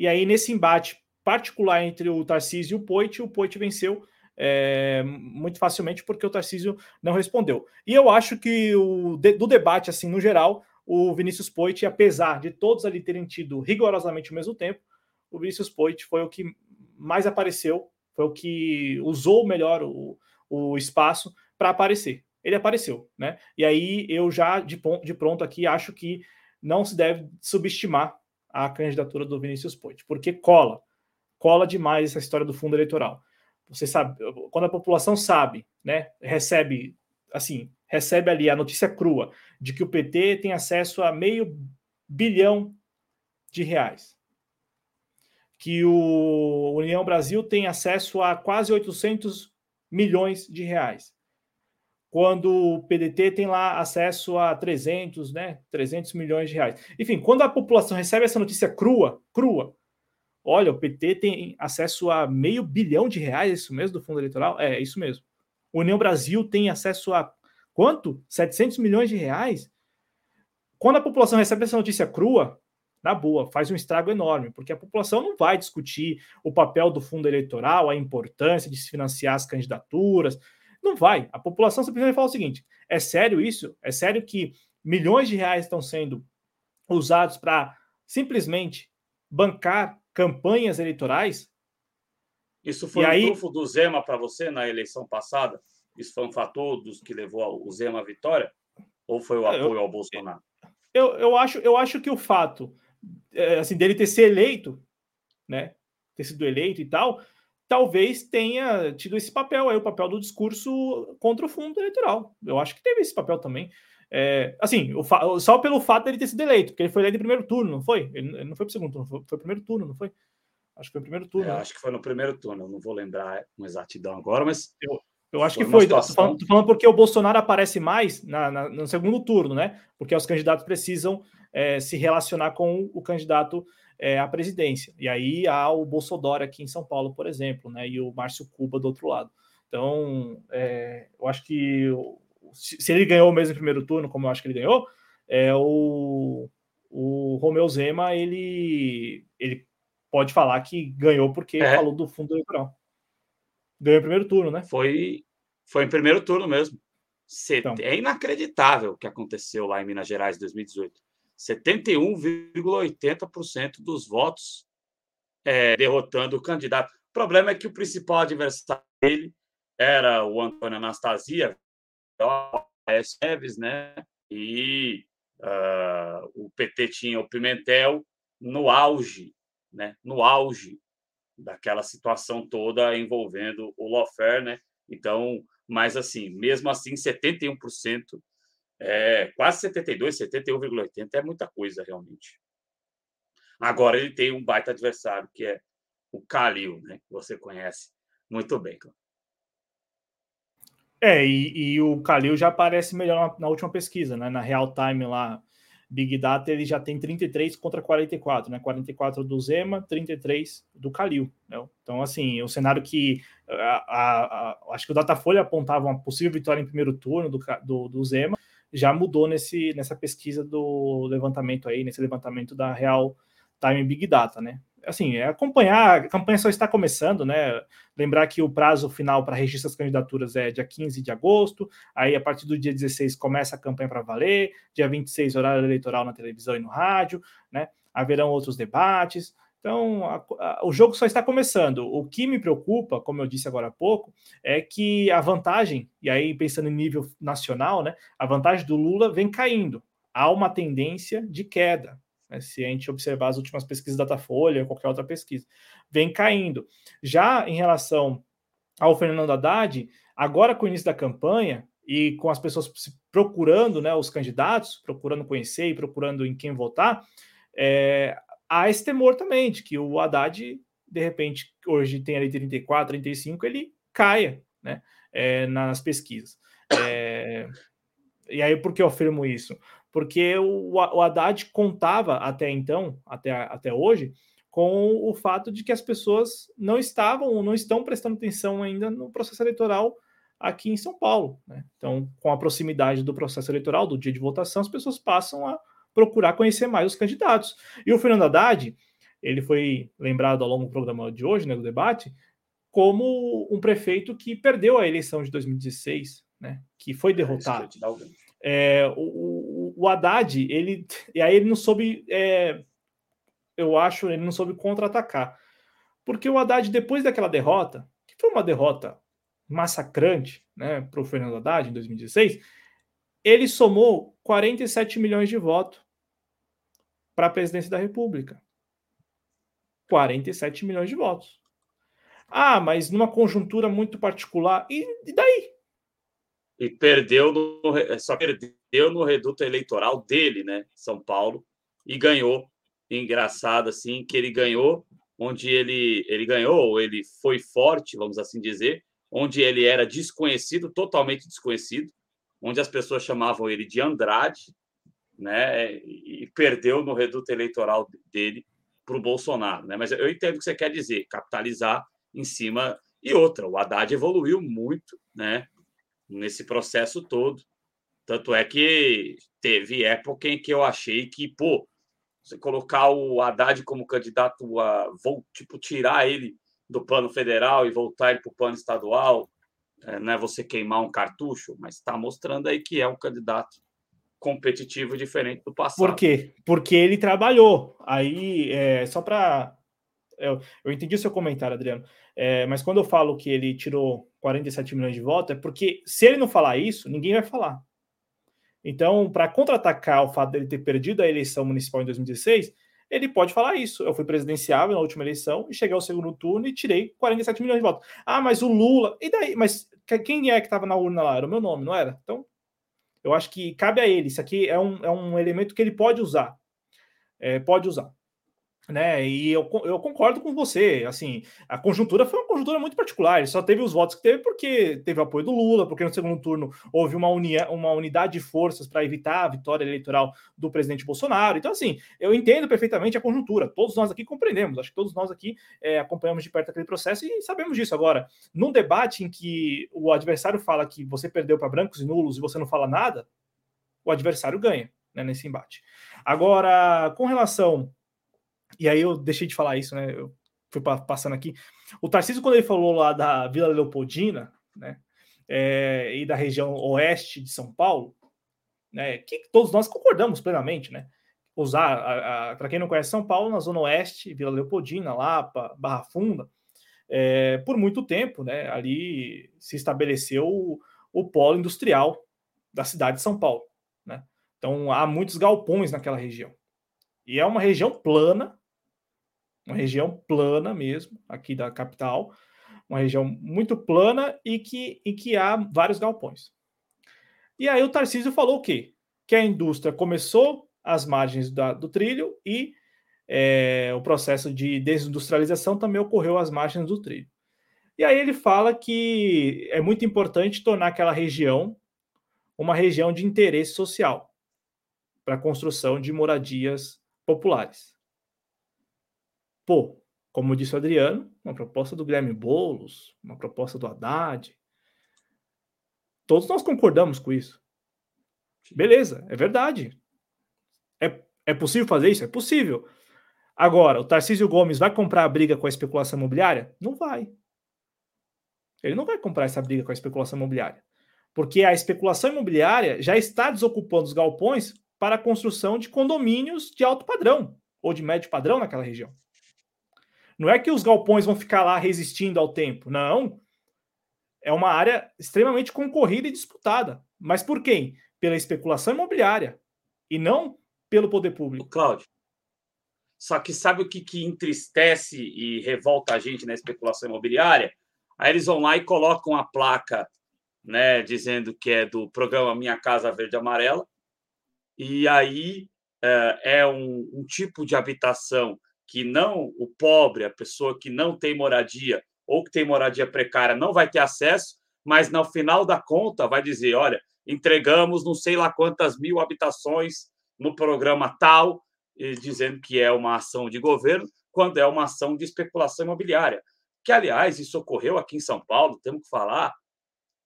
E aí, nesse embate particular entre o Tarcísio e o Poit, o Poit venceu é, muito facilmente porque o Tarcísio não respondeu. E eu acho que o, do debate, assim, no geral, o Vinícius Poit, apesar de todos ali terem tido rigorosamente o mesmo tempo, o Vinícius Poit foi o que mais apareceu, foi o que usou melhor o, o espaço para aparecer. Ele apareceu, né? E aí eu já de, de pronto aqui acho que não se deve subestimar a candidatura do Vinícius Poit, porque cola, cola demais essa história do fundo eleitoral. Você sabe, quando a população sabe, né, recebe assim, recebe ali a notícia crua de que o PT tem acesso a meio bilhão de reais. Que o União Brasil tem acesso a quase 800 milhões de reais quando o PDT tem lá acesso a 300, né, 300 milhões de reais. Enfim, quando a população recebe essa notícia crua, crua, olha, o PT tem acesso a meio bilhão de reais, é isso mesmo, do fundo eleitoral? É, é isso mesmo. União Brasil tem acesso a quanto? 700 milhões de reais? Quando a população recebe essa notícia crua, na boa, faz um estrago enorme, porque a população não vai discutir o papel do fundo eleitoral, a importância de se financiar as candidaturas, não vai. A população simplesmente fala o seguinte: é sério isso? É sério que milhões de reais estão sendo usados para simplesmente bancar campanhas eleitorais? Isso foi e um aí... trufo do Zema para você na eleição passada? Isso foi um fator dos que levou o Zema à vitória? Ou foi o apoio eu, ao Bolsonaro? Eu, eu, acho, eu acho que o fato é, assim, dele ter sido eleito, né? Ter sido eleito e tal, talvez tenha tido esse papel aí, o papel do discurso contra o fundo eleitoral. Eu acho que teve esse papel também. É, assim, só pelo fato dele ter sido eleito, porque ele foi eleito em primeiro turno, não foi? Ele, não foi para o segundo turno, foi, foi primeiro turno, não foi? Acho que foi o primeiro turno. É, né? Acho que foi no primeiro turno, eu não vou lembrar com exatidão agora, mas. Eu, eu acho foi que foi. Situação... Tô, falando, tô falando, porque o Bolsonaro aparece mais na, na, no segundo turno, né? Porque os candidatos precisam é, se relacionar com o candidato é, a presidência. E aí há o Bolsonaro aqui em São Paulo, por exemplo, né, e o Márcio Cuba do outro lado. Então, é, eu acho que se ele ganhou mesmo em primeiro turno, como eu acho que ele ganhou, é, o, o Romeu Zema ele, ele pode falar que ganhou porque é. falou do fundo eleitoral. Ganhou em primeiro turno, né? Foi, foi em primeiro turno mesmo. Então. É inacreditável o que aconteceu lá em Minas Gerais em 2018. 71,80% dos votos é, derrotando o candidato. O problema é que o principal adversário dele era o Antônio Anastasia, Neves, né? E uh, o PT tinha o Pimentel no auge, né? No auge daquela situação toda envolvendo o Lofer, né? Então, mas assim, mesmo assim, 71% é, quase 72, 71,80 é muita coisa realmente. Agora ele tem um baita adversário que é o Calil, né? Que você conhece muito bem. É, e, e o Calil já aparece melhor na, na, última pesquisa, né? Na real time lá. Big Data ele já tem 33 contra 44, né? 44 do Zema, 33 do Calil. Né? Então, assim, o cenário que a, a, a, acho que o Datafolha apontava uma possível vitória em primeiro turno do, do, do Zema, já mudou nesse, nessa pesquisa do levantamento aí, nesse levantamento da Real Time Big Data, né? assim, é acompanhar, a campanha só está começando, né? Lembrar que o prazo final para registro das candidaturas é dia 15 de agosto, aí a partir do dia 16 começa a campanha para valer, dia 26 horário eleitoral na televisão e no rádio, né? Haverão outros debates. Então, a, a, o jogo só está começando. O que me preocupa, como eu disse agora há pouco, é que a vantagem, e aí pensando em nível nacional, né, a vantagem do Lula vem caindo. Há uma tendência de queda né, se a gente observar as últimas pesquisas da Datafolha, qualquer outra pesquisa, vem caindo. Já em relação ao Fernando Haddad, agora com o início da campanha e com as pessoas procurando né, os candidatos, procurando conhecer e procurando em quem votar, é, há esse temor também de que o Haddad, de repente, hoje tem ali 34, 35, ele caia né, é, nas pesquisas. É, e aí, por que eu afirmo isso? porque o, o Haddad contava até então, até, até hoje, com o fato de que as pessoas não estavam ou não estão prestando atenção ainda no processo eleitoral aqui em São Paulo. Né? Então, com a proximidade do processo eleitoral, do dia de votação, as pessoas passam a procurar conhecer mais os candidatos. E o Fernando Haddad, ele foi lembrado ao longo do programa de hoje, né, do debate, como um prefeito que perdeu a eleição de 2016, né, que foi é, derrotado. É, o, o, Haddad, ele. E aí ele não soube. É, eu acho, ele não soube contra-atacar. Porque o Haddad, depois daquela derrota, que foi uma derrota massacrante né, para o Fernando Haddad em 2016, ele somou 47 milhões de votos para a presidência da República. 47 milhões de votos. Ah, mas numa conjuntura muito particular. E, e daí? e perdeu no, só perdeu no reduto eleitoral dele, né, São Paulo, e ganhou. Engraçado assim que ele ganhou onde ele ele ganhou, ele foi forte, vamos assim dizer, onde ele era desconhecido, totalmente desconhecido, onde as pessoas chamavam ele de Andrade, né, e perdeu no reduto eleitoral dele para o Bolsonaro, né? Mas eu entendo o que você quer dizer, capitalizar em cima e outra. O Haddad evoluiu muito, né? nesse processo todo. Tanto é que teve época em que eu achei que, pô, você colocar o Haddad como candidato a vou, tipo, tirar ele do plano federal e voltar ele para o plano estadual, não é você queimar um cartucho, mas está mostrando aí que é um candidato competitivo diferente do passado. Por quê? Porque ele trabalhou. Aí, é, só para. Eu, eu entendi o seu comentário, Adriano. É, mas quando eu falo que ele tirou 47 milhões de votos, é porque se ele não falar isso, ninguém vai falar. Então, para contra-atacar o fato dele ter perdido a eleição municipal em 2016, ele pode falar isso. Eu fui presidenciável na última eleição e cheguei ao segundo turno e tirei 47 milhões de votos. Ah, mas o Lula. E daí? Mas quem é que estava na urna lá? Era o meu nome, não era? Então, eu acho que cabe a ele. Isso aqui é um, é um elemento que ele pode usar. É, pode usar né? E eu, eu concordo com você. Assim, a conjuntura foi uma conjuntura muito particular. Ele só teve os votos que teve porque teve apoio do Lula, porque no segundo turno houve uma, unia, uma unidade de forças para evitar a vitória eleitoral do presidente Bolsonaro. Então, assim, eu entendo perfeitamente a conjuntura. Todos nós aqui compreendemos. Acho que todos nós aqui é, acompanhamos de perto aquele processo e sabemos disso. Agora, num debate em que o adversário fala que você perdeu para brancos e nulos e você não fala nada, o adversário ganha né, nesse embate. Agora, com relação e aí eu deixei de falar isso, né? Eu fui passando aqui. O Tarcísio, quando ele falou lá da Vila Leopoldina, né? É, e da região oeste de São Paulo, né? Que todos nós concordamos plenamente, né? Usar, para quem não conhece São Paulo, na zona oeste, Vila Leopoldina, Lapa, Barra Funda, é, por muito tempo, né? Ali se estabeleceu o, o polo industrial da cidade de São Paulo, né? Então há muitos galpões naquela região. E é uma região plana, uma região plana mesmo, aqui da capital, uma região muito plana e que, e que há vários galpões. E aí o Tarcísio falou o quê? Que a indústria começou às margens da, do trilho e é, o processo de desindustrialização também ocorreu às margens do trilho. E aí ele fala que é muito importante tornar aquela região uma região de interesse social. para a construção de moradias populares. Pô, como disse o Adriano, uma proposta do Guilherme Boulos, uma proposta do Haddad. Todos nós concordamos com isso. Beleza, é verdade. É, é possível fazer isso? É possível. Agora, o Tarcísio Gomes vai comprar a briga com a especulação imobiliária? Não vai. Ele não vai comprar essa briga com a especulação imobiliária. Porque a especulação imobiliária já está desocupando os galpões para a construção de condomínios de alto padrão ou de médio padrão naquela região. Não é que os galpões vão ficar lá resistindo ao tempo. Não. É uma área extremamente concorrida e disputada. Mas por quem? Pela especulação imobiliária e não pelo poder público. Cláudio, só que sabe o que, que entristece e revolta a gente na especulação imobiliária? Aí eles vão lá e colocam a placa, né, dizendo que é do programa Minha Casa Verde Amarela, e aí é, é um, um tipo de habitação que não o pobre, a pessoa que não tem moradia ou que tem moradia precária não vai ter acesso, mas no final da conta vai dizer, olha, entregamos não sei lá quantas mil habitações no programa tal dizendo que é uma ação de governo, quando é uma ação de especulação imobiliária. Que, aliás, isso ocorreu aqui em São Paulo, temos que falar.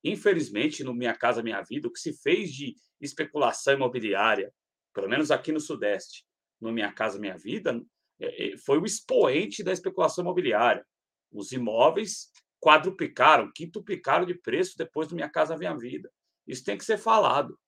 Infelizmente, no Minha Casa Minha Vida, o que se fez de especulação imobiliária, pelo menos aqui no Sudeste, no Minha Casa Minha Vida, foi o expoente da especulação imobiliária. Os imóveis quadruplicaram, quintuplicaram de preço depois do Minha Casa Minha Vida. Isso tem que ser falado,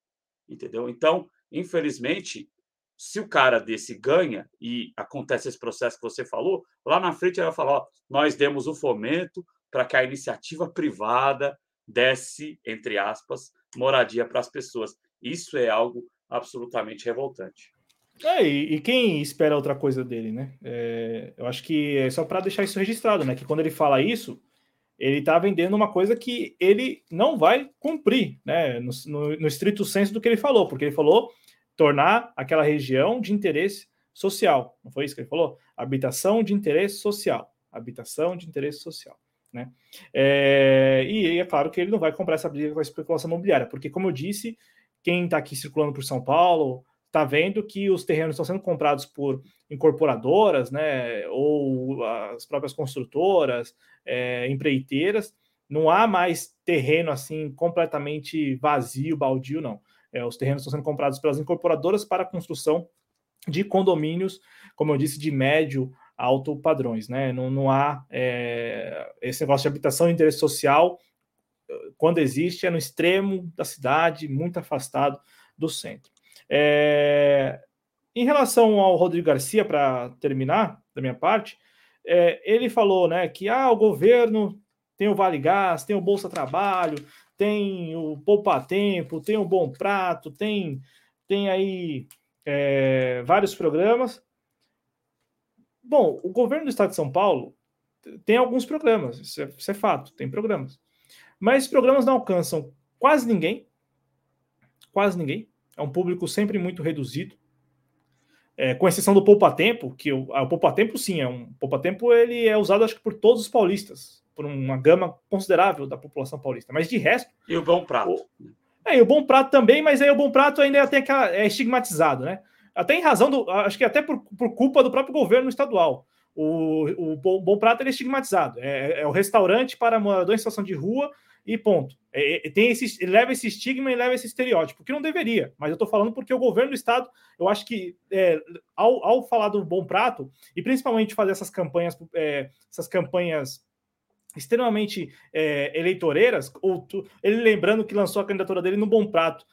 entendeu? Então, infelizmente, se o cara desse ganha e acontece esse processo que você falou, lá na frente ele vai falar: ó, nós demos o fomento para que a iniciativa privada desse, entre aspas, moradia para as pessoas. Isso é algo absolutamente revoltante. É, e, e, quem espera outra coisa dele, né? É, eu acho que é só para deixar isso registrado, né? Que quando ele fala isso, ele está vendendo uma coisa que ele não vai cumprir, né? No, no, no estrito senso do que ele falou, porque ele falou tornar aquela região de interesse social. Não foi isso que ele falou? Habitação de interesse social. Habitação de interesse social. Né? É, e é claro que ele não vai comprar essa briga com a especulação imobiliária, porque, como eu disse, quem está aqui circulando por São Paulo está vendo que os terrenos estão sendo comprados por incorporadoras, né, ou as próprias construtoras, é, empreiteiras. Não há mais terreno assim completamente vazio, baldio, não. É, os terrenos estão sendo comprados pelas incorporadoras para a construção de condomínios, como eu disse, de médio alto padrões, né? Não, não há é, esse negócio de habitação de interesse social, quando existe, é no extremo da cidade, muito afastado do centro. É, em relação ao Rodrigo Garcia, para terminar da minha parte, é, ele falou né, que ah, o governo tem o Vale Gás, tem o Bolsa Trabalho, tem o Poupa Tempo, tem o Bom Prato, tem, tem aí é, vários programas. Bom, o governo do estado de São Paulo tem alguns programas, isso é, isso é fato, tem programas. Mas programas não alcançam quase ninguém, quase ninguém. É um público sempre muito reduzido. É, com exceção do Poupa Tempo, que o, o Poupa Tempo sim, é um Poupa Tempo ele é usado acho que por todos os paulistas por uma gama considerável da população paulista. Mas de resto. E o bom prato. O, é, e o bom prato também, mas aí o bom prato ainda tem aquela, é estigmatizado, né? Até em razão do. Acho que até por, por culpa do próprio governo estadual. O, o bom, bom prato é estigmatizado. É, é, o restaurante para morador em situação de rua e ponto. É, é, tem esse, leva esse estigma e leva esse estereótipo, que não deveria, mas eu estou falando porque o governo do estado, eu acho que é, ao, ao falar do bom prato, e principalmente fazer essas campanhas, é, essas campanhas extremamente é, eleitoreiras, ou tu, ele lembrando que lançou a candidatura dele no Bom Prato.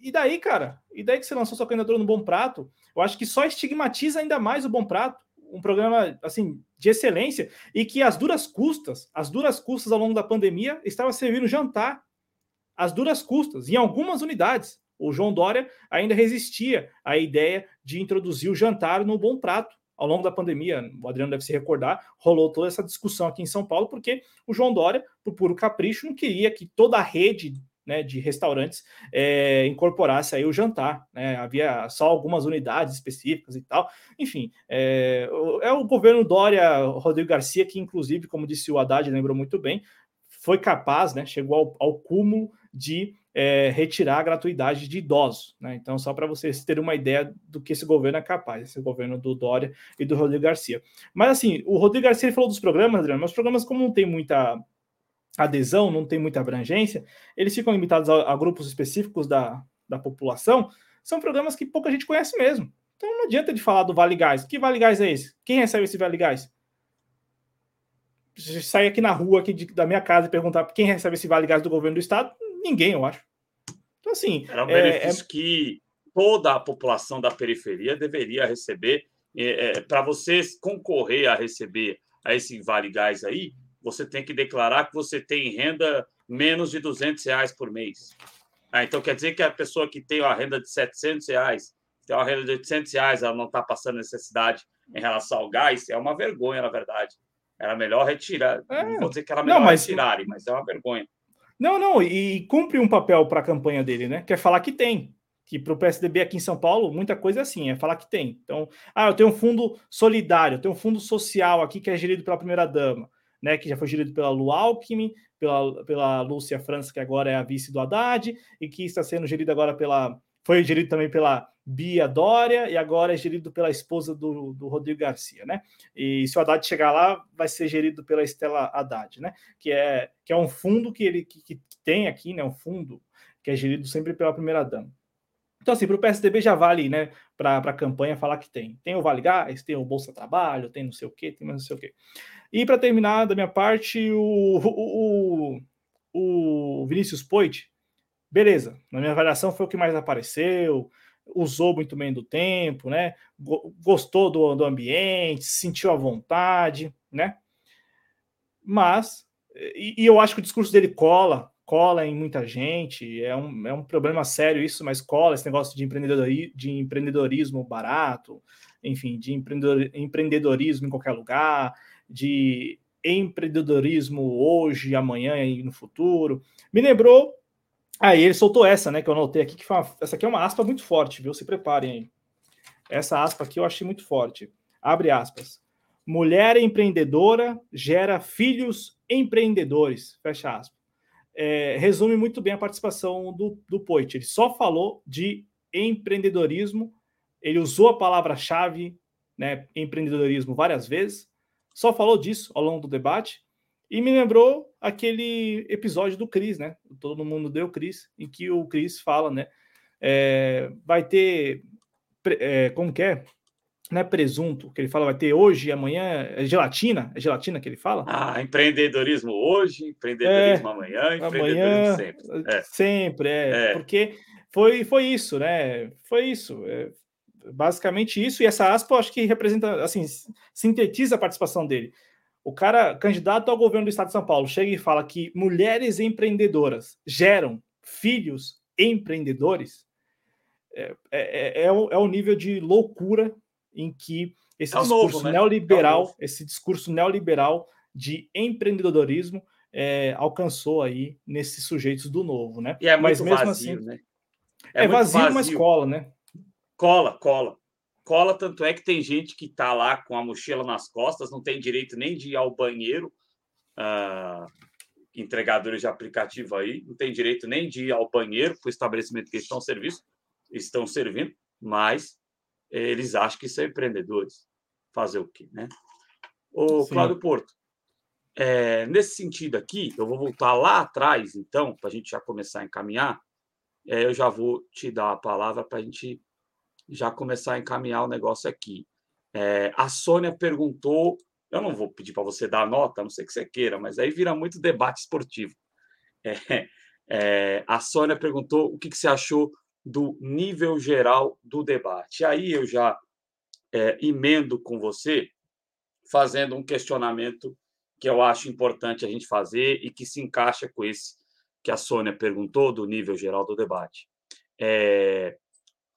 E daí, cara? E daí que você lançou sua candidatura no Bom Prato? Eu acho que só estigmatiza ainda mais o Bom Prato, um programa assim de excelência e que as duras custas, as duras custas ao longo da pandemia estava servindo jantar, as duras custas em algumas unidades. O João Dória ainda resistia à ideia de introduzir o jantar no Bom Prato ao longo da pandemia, o Adriano deve se recordar, rolou toda essa discussão aqui em São Paulo, porque o João Dória, por puro capricho, não queria que toda a rede né, de restaurantes é, incorporasse aí o jantar. Né? Havia só algumas unidades específicas e tal. Enfim, é, é o governo Dória, Rodrigo Garcia, que inclusive, como disse o Haddad, lembrou muito bem, foi capaz, né, chegou ao, ao cúmulo de é, retirar a gratuidade de idosos. Né? Então, só para vocês terem uma ideia do que esse governo é capaz, esse governo do Dória e do Rodrigo Garcia. Mas, assim, o Rodrigo Garcia falou dos programas, Adriano, mas os programas, como não tem muita adesão, não tem muita abrangência, eles ficam limitados a, a grupos específicos da, da população, são programas que pouca gente conhece mesmo. Então, não adianta de falar do Vale Gás. Que Vale Gás é esse? Quem recebe esse Vale Gás? sair aqui na rua aqui de, da minha casa e perguntar quem recebe esse Vale Gás do governo do estado, ninguém, eu acho. Então, assim. Era um é, benefício é... que toda a população da periferia deveria receber. É, é, Para vocês concorrer a receber a esse Vale Gás aí, você tem que declarar que você tem renda menos de 200 reais por mês. Ah, então quer dizer que a pessoa que tem uma renda de 700 reais, tem uma renda de 800 reais, ela não está passando necessidade em relação ao gás, é uma vergonha, na verdade. Era melhor retirar. É. Não vou dizer que era melhor não, mas... retirarem, mas é uma vergonha. Não, não, e cumpre um papel para a campanha dele, né? Que é falar que tem. Que para o PSDB aqui em São Paulo, muita coisa é assim, é falar que tem. Então, ah, eu tenho um fundo solidário, eu tenho um fundo social aqui que é gerido pela primeira-dama, né? Que já foi gerido pela Lu Alckmin, pela, pela Lúcia França, que agora é a vice do Haddad, e que está sendo gerido agora pela. Foi gerido também pela Bia Dória e agora é gerido pela esposa do, do Rodrigo Garcia, né? E se o Haddad chegar lá, vai ser gerido pela Estela Haddad, né? Que é, que é um fundo que ele que, que tem aqui, né? Um fundo que é gerido sempre pela primeira dama. Então, assim, para o PSDB já vale, né, para a campanha falar que tem. Tem o Vale Gás, tem o Bolsa Trabalho, tem não sei o quê, tem mais não sei o quê. E para terminar, da minha parte, o, o, o, o Vinícius Poit, beleza, na minha avaliação foi o que mais apareceu, usou muito bem do tempo, né? Gostou do, do ambiente, sentiu à vontade, né? Mas, e, e, eu acho que o discurso dele cola, cola em muita gente, é um, é um problema sério isso, mas cola esse negócio de, de empreendedorismo barato, enfim, de empreendedor, empreendedorismo em qualquer lugar, de empreendedorismo hoje, amanhã e no futuro. Me lembrou Aí ele soltou essa, né? Que eu anotei aqui, que uma, essa aqui é uma aspa muito forte, viu? Se preparem aí. Essa aspa aqui eu achei muito forte. Abre aspas. Mulher empreendedora gera filhos empreendedores. Fecha aspas. É, resume muito bem a participação do, do Poit. Ele só falou de empreendedorismo, ele usou a palavra-chave, né, empreendedorismo, várias vezes, só falou disso ao longo do debate, e me lembrou aquele episódio do Cris, né? Todo mundo deu Cris, em que o Cris fala, né? É, vai ter. É, como que é? Não é presunto, que ele fala, vai ter hoje e amanhã. É gelatina? É gelatina que ele fala? Ah, empreendedorismo hoje, empreendedorismo é, amanhã, empreendedorismo amanhã, sempre. É. Sempre, é, é. Porque foi, foi isso, né? Foi isso. É, basicamente isso, e essa aspa eu acho que representa, assim, sintetiza a participação dele. O cara, candidato ao governo do estado de São Paulo, chega e fala que mulheres empreendedoras geram filhos empreendedores. É, é, é, é, o, é o nível de loucura em que esse é discurso novo, né? neoliberal, é esse discurso neoliberal de empreendedorismo é, alcançou aí nesses sujeitos do novo, né? E é mas mesmo vazio, assim, né? É, vazio, vazio, mas cola, né? Cola, cola cola, tanto é que tem gente que está lá com a mochila nas costas, não tem direito nem de ir ao banheiro, uh, entregadores de aplicativo aí, não tem direito nem de ir ao banheiro para o estabelecimento que estão serviço, estão servindo, mas eles acham que são empreendedores. Fazer o quê, né? O Cláudio Porto, é, nesse sentido aqui, eu vou voltar lá atrás, então, para a gente já começar a encaminhar, é, eu já vou te dar a palavra para a gente já começar a encaminhar o negócio aqui. É, a Sônia perguntou, eu não vou pedir para você dar nota, a não sei que você queira, mas aí vira muito debate esportivo. É, é, a Sônia perguntou o que, que, você achou do nível geral do debate. Aí eu já é, emendo com você, fazendo um questionamento que eu acho importante a gente fazer e que se encaixa com esse que a Sônia perguntou do nível geral do debate. É,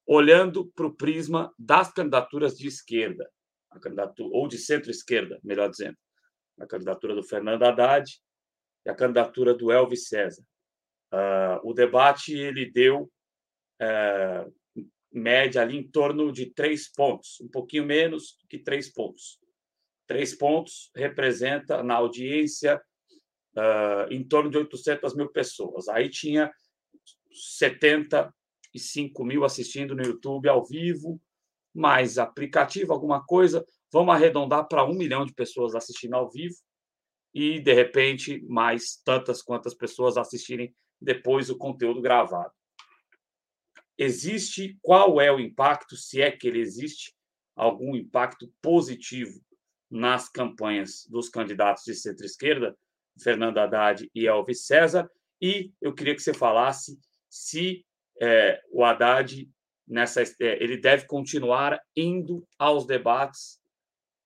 olhando para o prisma das candidaturas de esquerda, candidatura, ou de centro-esquerda, melhor dizendo, a candidatura do Fernando Haddad e a candidatura do Elvis César. Uh, o debate ele deu uh, média ali em torno de três pontos, um pouquinho menos que três pontos. Três pontos representa na audiência uh, em torno de 800 mil pessoas. Aí tinha 75 mil assistindo no YouTube ao vivo, mais aplicativo, alguma coisa. Vamos arredondar para um milhão de pessoas assistindo ao vivo e, de repente, mais tantas quantas pessoas assistirem depois o conteúdo gravado. Existe qual é o impacto, se é que ele existe, algum impacto positivo nas campanhas dos candidatos de centro-esquerda, Fernando Haddad e Elvis César, e eu queria que você falasse se é, o Haddad nessa é, ele deve continuar indo aos debates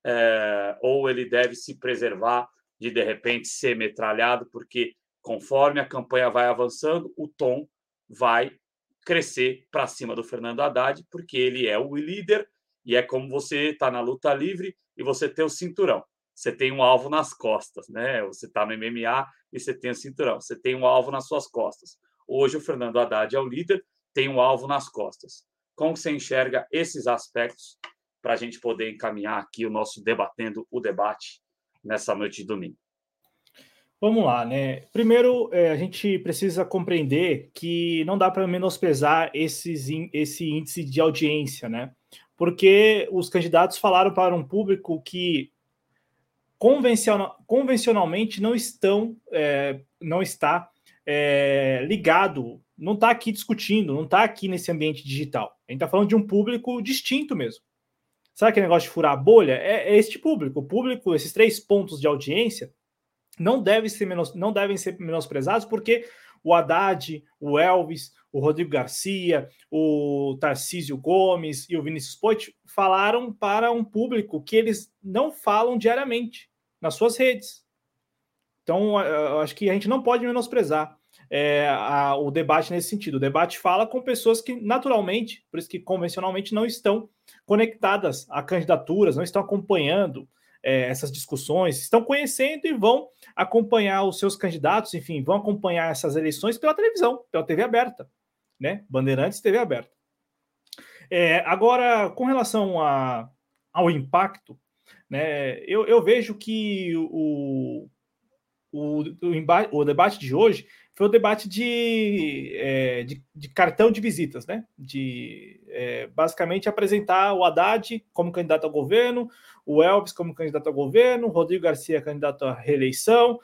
é, ou ele deve se preservar de de repente ser metralhado, porque conforme a campanha vai avançando, o tom vai crescer para cima do Fernando Haddad, porque ele é o líder e é como você está na luta livre e você tem o cinturão. Você tem um alvo nas costas, né? Você está no MMA e você tem o cinturão. Você tem um alvo nas suas costas. Hoje o Fernando Haddad é o líder, tem um alvo nas costas. Como você enxerga esses aspectos para a gente poder encaminhar aqui o nosso debatendo o debate nessa noite de domingo? Vamos lá, né? Primeiro, é, a gente precisa compreender que não dá para menosprezar esses, esse índice de audiência, né? Porque os candidatos falaram para um público que convencional, convencionalmente não estão, é, não está é, ligado, não está aqui discutindo, não está aqui nesse ambiente digital. A gente está falando de um público distinto mesmo. Sabe aquele negócio de furar a bolha? É, é este público. O público, esses três pontos de audiência, não, deve ser menos, não devem ser menosprezados, porque o Haddad, o Elvis, o Rodrigo Garcia, o Tarcísio Gomes e o Vinícius Poit falaram para um público que eles não falam diariamente nas suas redes. Então, acho que a gente não pode menosprezar é, a, o debate nesse sentido. O debate fala com pessoas que, naturalmente, por isso que convencionalmente não estão conectadas a candidaturas, não estão acompanhando é, essas discussões, estão conhecendo e vão acompanhar os seus candidatos, enfim, vão acompanhar essas eleições pela televisão, pela TV aberta, né? Bandeirantes TV aberta. É, agora, com relação a, ao impacto, né, eu, eu vejo que o, o, o, o debate de hoje foi o debate de, é, de, de, cartão de visitas, né? De é, basicamente apresentar o Haddad como candidato ao governo, o Elvis como candidato ao governo, Rodrigo Garcia candidato à reeleição,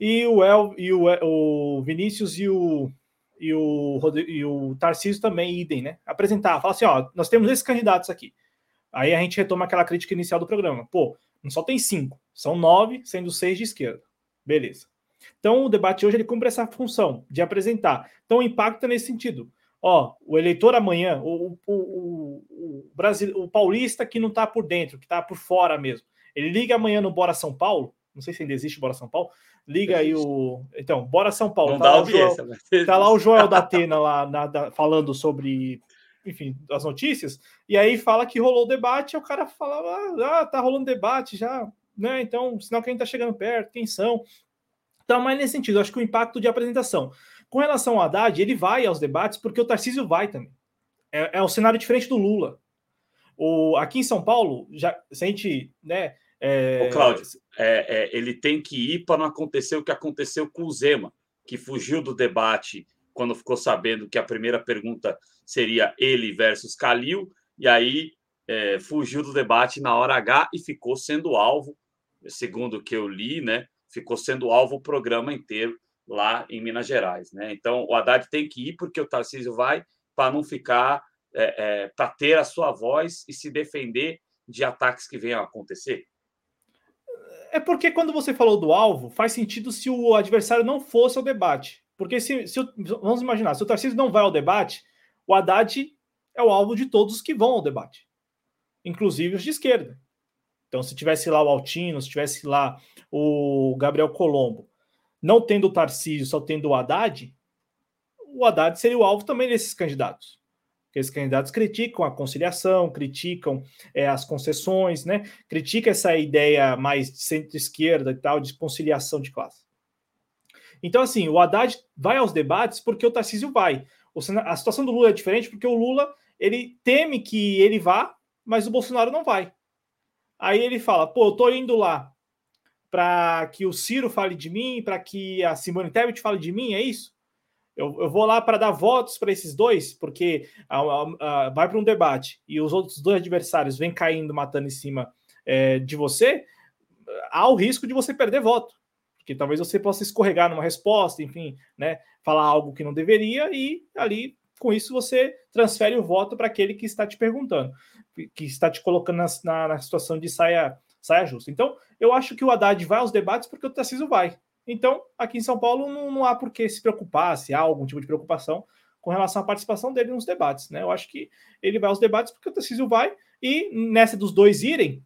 e o, El, e o, o Vinícius e o, e o, e o Tarcísio também, idem, né? Apresentar, falar assim: ó, nós temos esses candidatos aqui. Aí a gente retoma aquela crítica inicial do programa. Pô, não só tem cinco, são nove, sendo seis de esquerda. Beleza. Então, o debate hoje ele cumpre essa função de apresentar. Então, o impacto é nesse sentido. Ó, o eleitor amanhã, o, o, o, o, Brasil, o paulista que não está por dentro, que está por fora mesmo, ele liga amanhã no Bora São Paulo, não sei se ainda existe Bora São Paulo, liga aí o. Então, Bora São Paulo. Não tá, lá, Joel, tá lá o Joel da Atena lá na, da, falando sobre, enfim, as notícias, e aí fala que rolou o debate, o cara fala, ah, tá rolando debate já, né? Então, sinal que a gente tá chegando perto, quem são? Então, mas nesse sentido, acho que o impacto de apresentação. Com relação ao Haddad, ele vai aos debates porque o Tarcísio vai também. É, é um cenário diferente do Lula. O, aqui em São Paulo, já, se a gente. Né, é... Ô, Cláudio, é, é, ele tem que ir para não acontecer o que aconteceu com o Zema, que fugiu do debate quando ficou sabendo que a primeira pergunta seria ele versus Calil, e aí é, fugiu do debate na hora H e ficou sendo alvo, segundo o que eu li, né? ficou sendo alvo o programa inteiro lá em Minas Gerais. Né? Então, o Haddad tem que ir porque o Tarcísio vai para não ficar, é, é, para ter a sua voz e se defender de ataques que venham a acontecer? É porque quando você falou do alvo, faz sentido se o adversário não fosse ao debate. Porque se, se vamos imaginar, se o Tarcísio não vai ao debate, o Haddad é o alvo de todos os que vão ao debate, inclusive os de esquerda. Então, se tivesse lá o Altino, se tivesse lá o Gabriel Colombo, não tendo o Tarcísio, só tendo o Haddad, o Haddad seria o alvo também desses candidatos. Porque esses candidatos criticam a conciliação, criticam é, as concessões, né? Critica essa ideia mais de centro-esquerda e tal, de conciliação de classe. Então, assim, o Haddad vai aos debates porque o Tarcísio vai. A situação do Lula é diferente porque o Lula ele teme que ele vá, mas o Bolsonaro não vai. Aí ele fala: pô, eu tô indo lá para que o Ciro fale de mim, para que a Simone Tebet fale de mim, é isso? Eu, eu vou lá para dar votos para esses dois, porque a, a, a, vai para um debate e os outros dois adversários vêm caindo, matando em cima é, de você, há o risco de você perder voto. Porque talvez você possa escorregar numa resposta, enfim, né? Falar algo que não deveria e ali, com isso, você transfere o voto para aquele que está te perguntando, que está te colocando na, na, na situação de saia, saia justa. Então, eu acho que o Haddad vai aos debates porque o Tarcísio vai. Então, aqui em São Paulo não, não há por que se preocupar, se há algum tipo de preocupação com relação à participação dele nos debates. Né? Eu acho que ele vai aos debates porque o Tarcísio vai, e nessa dos dois irem,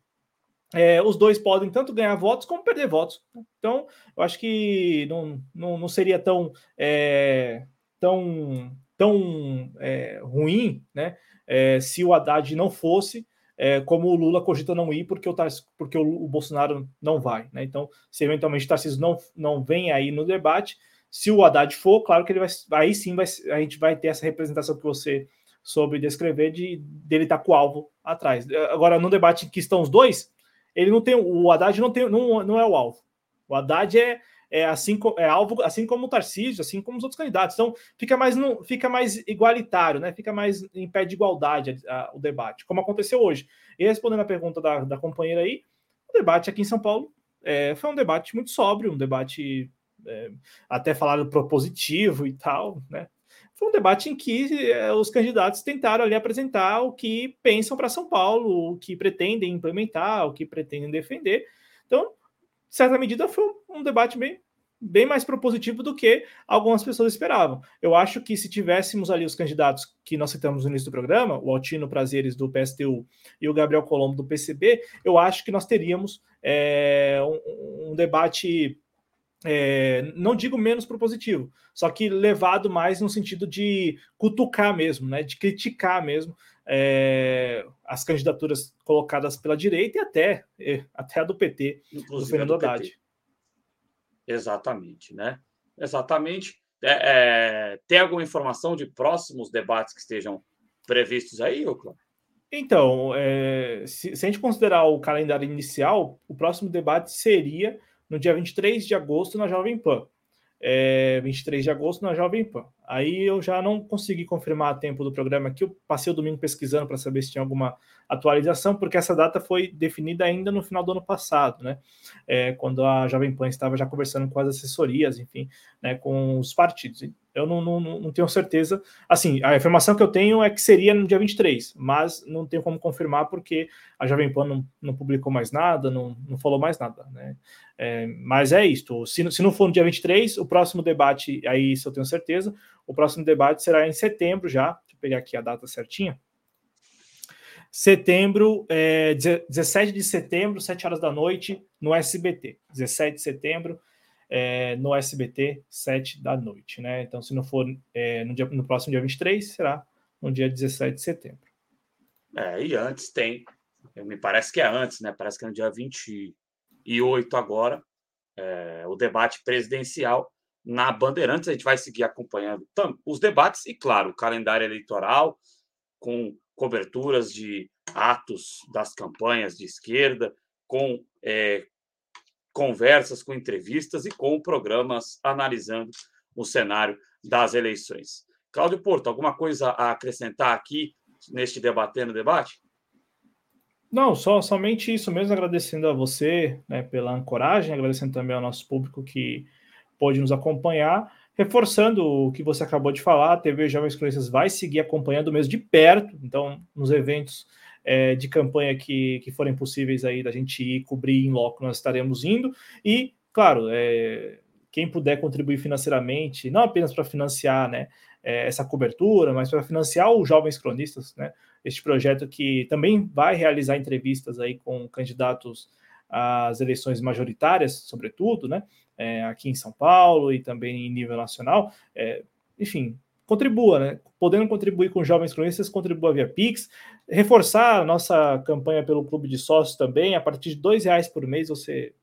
é, os dois podem tanto ganhar votos como perder votos. Então, eu acho que não, não, não seria tão, é, tão, tão é, ruim né, é, se o Haddad não fosse é, como o Lula cogita não ir porque o, porque o, o Bolsonaro não vai. Né? Então, se eventualmente o Tarcísio não, não vem aí no debate, se o Haddad for, claro que ele vai. Aí sim vai, a gente vai ter essa representação que você soube descrever de dele estar tá com o alvo atrás. Agora, no debate em que estão os dois, ele não tem. O Haddad não, tem, não, não é o alvo. O Haddad é, é assim é alvo, assim como o Tarcísio, assim como os outros candidatos. Então fica mais fica mais igualitário, né? Fica mais em pé de igualdade a, a, o debate, como aconteceu hoje. E respondendo a pergunta da, da companheira aí, o debate aqui em São Paulo é, foi um debate muito sóbrio, um debate é, até falado propositivo e tal, né? Foi um debate em que é, os candidatos tentaram ali apresentar o que pensam para São Paulo, o que pretendem implementar, o que pretendem defender. Então, certa medida, foi um, um debate bem, bem mais propositivo do que algumas pessoas esperavam. Eu acho que se tivéssemos ali os candidatos que nós citamos no início do programa, o Altino Prazeres do PSTU e o Gabriel Colombo do PCB, eu acho que nós teríamos é, um, um, debate. É, não digo menos propositivo, só que levado mais no sentido de cutucar mesmo, né, de criticar mesmo é, as candidaturas colocadas pela direita e até, até a do PT, Inclusive do Fernando do Haddad. PT. Exatamente, né? Exatamente. É, é, tem alguma informação de próximos debates que estejam previstos aí, Ocla? Então, é, se, se, a gente considerar o calendário inicial, o próximo debate seria no dia 23 de agosto na Jovem Pan é, 23 de agosto na Jovem Pan. Aí eu já não consegui confirmar a tempo do programa aqui, eu passei o domingo pesquisando para saber se tinha alguma atualização, porque essa data foi definida ainda no final do ano passado, né? É, quando a Jovem Pan estava já conversando com as assessorias, enfim, né, com os partidos. Eu não, não, não tenho certeza. Assim, a informação que eu tenho é que seria no dia 23, mas não tenho como confirmar porque a Jovem Pan não, não publicou mais nada, não, não falou mais nada, né? É, mas é isto. Se, se não for no dia 23, o próximo debate, aí isso eu tenho certeza, o próximo debate será em setembro já. Deixa eu pegar aqui a data certinha. Setembro, é, 17 de setembro, 7 horas da noite, no SBT. 17 de setembro, é, no SBT, 7 da noite, né? Então, se não for é, no, dia, no próximo dia 23, será no dia 17 de setembro. É, e antes tem, me parece que é antes, né? Parece que é no dia 28 agora, é, o debate presidencial na Bandeirantes. A gente vai seguir acompanhando os debates e, claro, o calendário eleitoral com coberturas de atos das campanhas de esquerda, com é, conversas, com entrevistas e com programas analisando o cenário das eleições. Cláudio Porto, alguma coisa a acrescentar aqui neste debatendo debate? Não, só somente isso mesmo, agradecendo a você né, pela ancoragem, agradecendo também ao nosso público que pôde nos acompanhar, reforçando o que você acabou de falar, a TV Jovens Cronistas vai seguir acompanhando mesmo de perto, então nos eventos é, de campanha que, que forem possíveis aí da gente ir cobrir em loco, nós estaremos indo. E, claro, é, quem puder contribuir financeiramente, não apenas para financiar né, é, essa cobertura, mas para financiar os Jovens Cronistas, né, este projeto que também vai realizar entrevistas aí com candidatos às eleições majoritárias, sobretudo, né, é, aqui em São Paulo e também em nível nacional. É, enfim, contribua, né? Podendo contribuir com jovens cronistas, contribua via Pix. Reforçar a nossa campanha pelo Clube de Sócios também. A partir de dois reais por mês você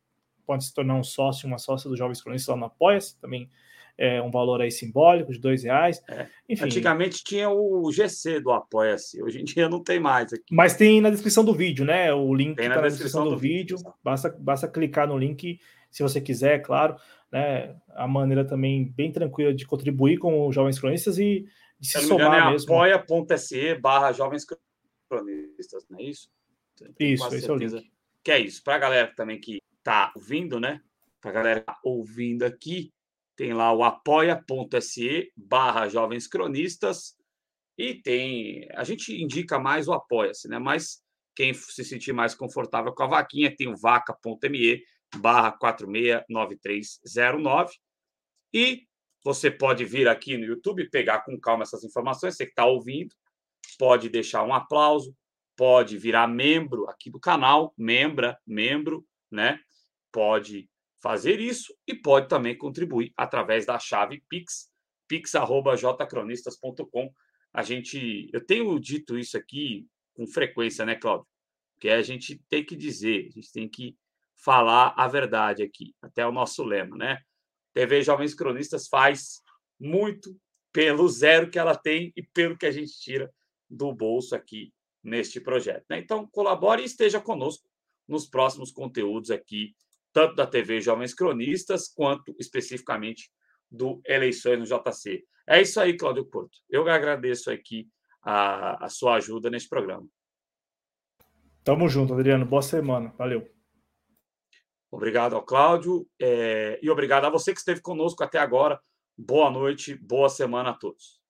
pode se tornar um sócio, uma sócia dos Jovens Cronistas lá no Apoia-se. Também é um valor aí simbólico de dois reais. É. Enfim, Antigamente tinha o GC do Apoia-se, hoje em dia não tem mais aqui. Mas tem na descrição do vídeo, né? O link tem tá na, descrição, descrição do, do vídeo. vídeo. Basta, basta clicar no link se você quiser, é claro, né? A maneira também bem tranquila de contribuir com os jovens cronistas e de se, se somar engano, é mesmo. apoia.se barra jovens cronistas, não é isso? Isso, esse é o link. Que é isso. Para a galera também que está ouvindo, né? Para a galera tá ouvindo aqui, tem lá o apoia.se barra jovens cronistas e tem. A gente indica mais o apoia-se, né? Mas quem se sentir mais confortável com a vaquinha tem o vaca.me barra 469309 e você pode vir aqui no YouTube pegar com calma essas informações, você que está ouvindo, pode deixar um aplauso, pode virar membro aqui do canal, membra, membro, né? Pode fazer isso e pode também contribuir através da chave Pix, pix@jcronistas.com. A gente, eu tenho dito isso aqui com frequência, né, Cláudio? Que a gente tem que dizer, a gente tem que falar a verdade aqui, até o nosso lema, né? TV Jovens Cronistas faz muito pelo zero que ela tem e pelo que a gente tira do bolso aqui neste projeto. Né? Então, colabore e esteja conosco nos próximos conteúdos aqui, tanto da TV Jovens Cronistas, quanto especificamente do Eleições no JC. É isso aí, Cláudio Porto. Eu agradeço aqui a, a sua ajuda neste programa. Tamo junto, Adriano. Boa semana. Valeu. Obrigado ao Cláudio é, e obrigado a você que esteve conosco até agora. Boa noite, boa semana a todos.